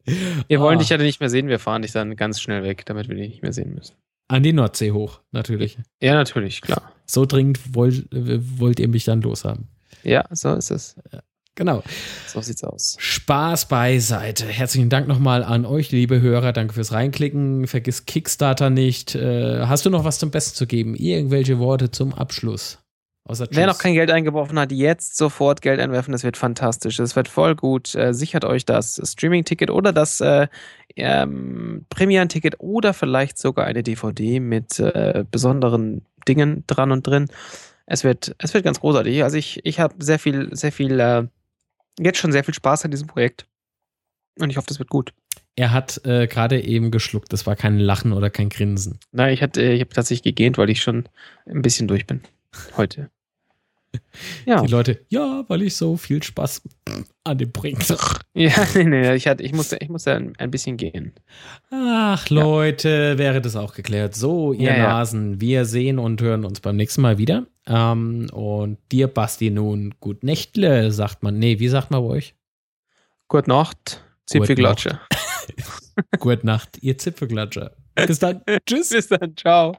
Speaker 1: Wir wollen ah. dich ja nicht mehr sehen, wir fahren dich dann ganz schnell weg, damit wir dich nicht mehr sehen müssen.
Speaker 2: An die Nordsee hoch, natürlich.
Speaker 1: Ja, natürlich, klar.
Speaker 2: So dringend wollt, wollt ihr mich dann loshaben.
Speaker 1: Ja, so ist es.
Speaker 2: Genau.
Speaker 1: So sieht's aus.
Speaker 2: Spaß beiseite. Herzlichen Dank nochmal an euch, liebe Hörer. Danke fürs Reinklicken. Vergiss Kickstarter nicht. Äh, hast du noch was zum Besten zu geben? Irgendwelche Worte zum Abschluss?
Speaker 1: Wer noch kein Geld eingeworfen hat, jetzt sofort Geld einwerfen. Das wird fantastisch. Das wird voll gut. Äh, sichert euch das Streaming-Ticket oder das äh, ähm, Premieren-Ticket oder vielleicht sogar eine DVD mit äh, besonderen Dingen dran und drin. Es wird, es wird ganz großartig. Also ich, ich habe sehr viel, sehr viel, äh, jetzt schon sehr viel Spaß an diesem Projekt. Und ich hoffe, das wird gut.
Speaker 2: Er hat äh, gerade eben geschluckt. Das war kein Lachen oder kein Grinsen.
Speaker 1: Nein, ich, ich habe tatsächlich gegähnt, weil ich schon ein bisschen durch bin heute.
Speaker 2: Ja. Die Leute, ja, weil ich so viel Spaß an dem Projekt
Speaker 1: Ja, nee, nee, ich, hatte, ich, musste, ich musste ein, ein bisschen gehen.
Speaker 2: Ach, Leute, ja. wäre das auch geklärt. So, ihr ja, Nasen, ja. wir sehen und hören uns beim nächsten Mal wieder. Ähm, und dir, Basti, nun gut Nächtle, sagt man. Nee, wie sagt man bei euch?
Speaker 1: Gute Nacht, Zipfelklatscher.
Speaker 2: Gute Nacht, ihr Zipfelklatscher. Bis dann.
Speaker 1: Tschüss. Bis dann. Ciao.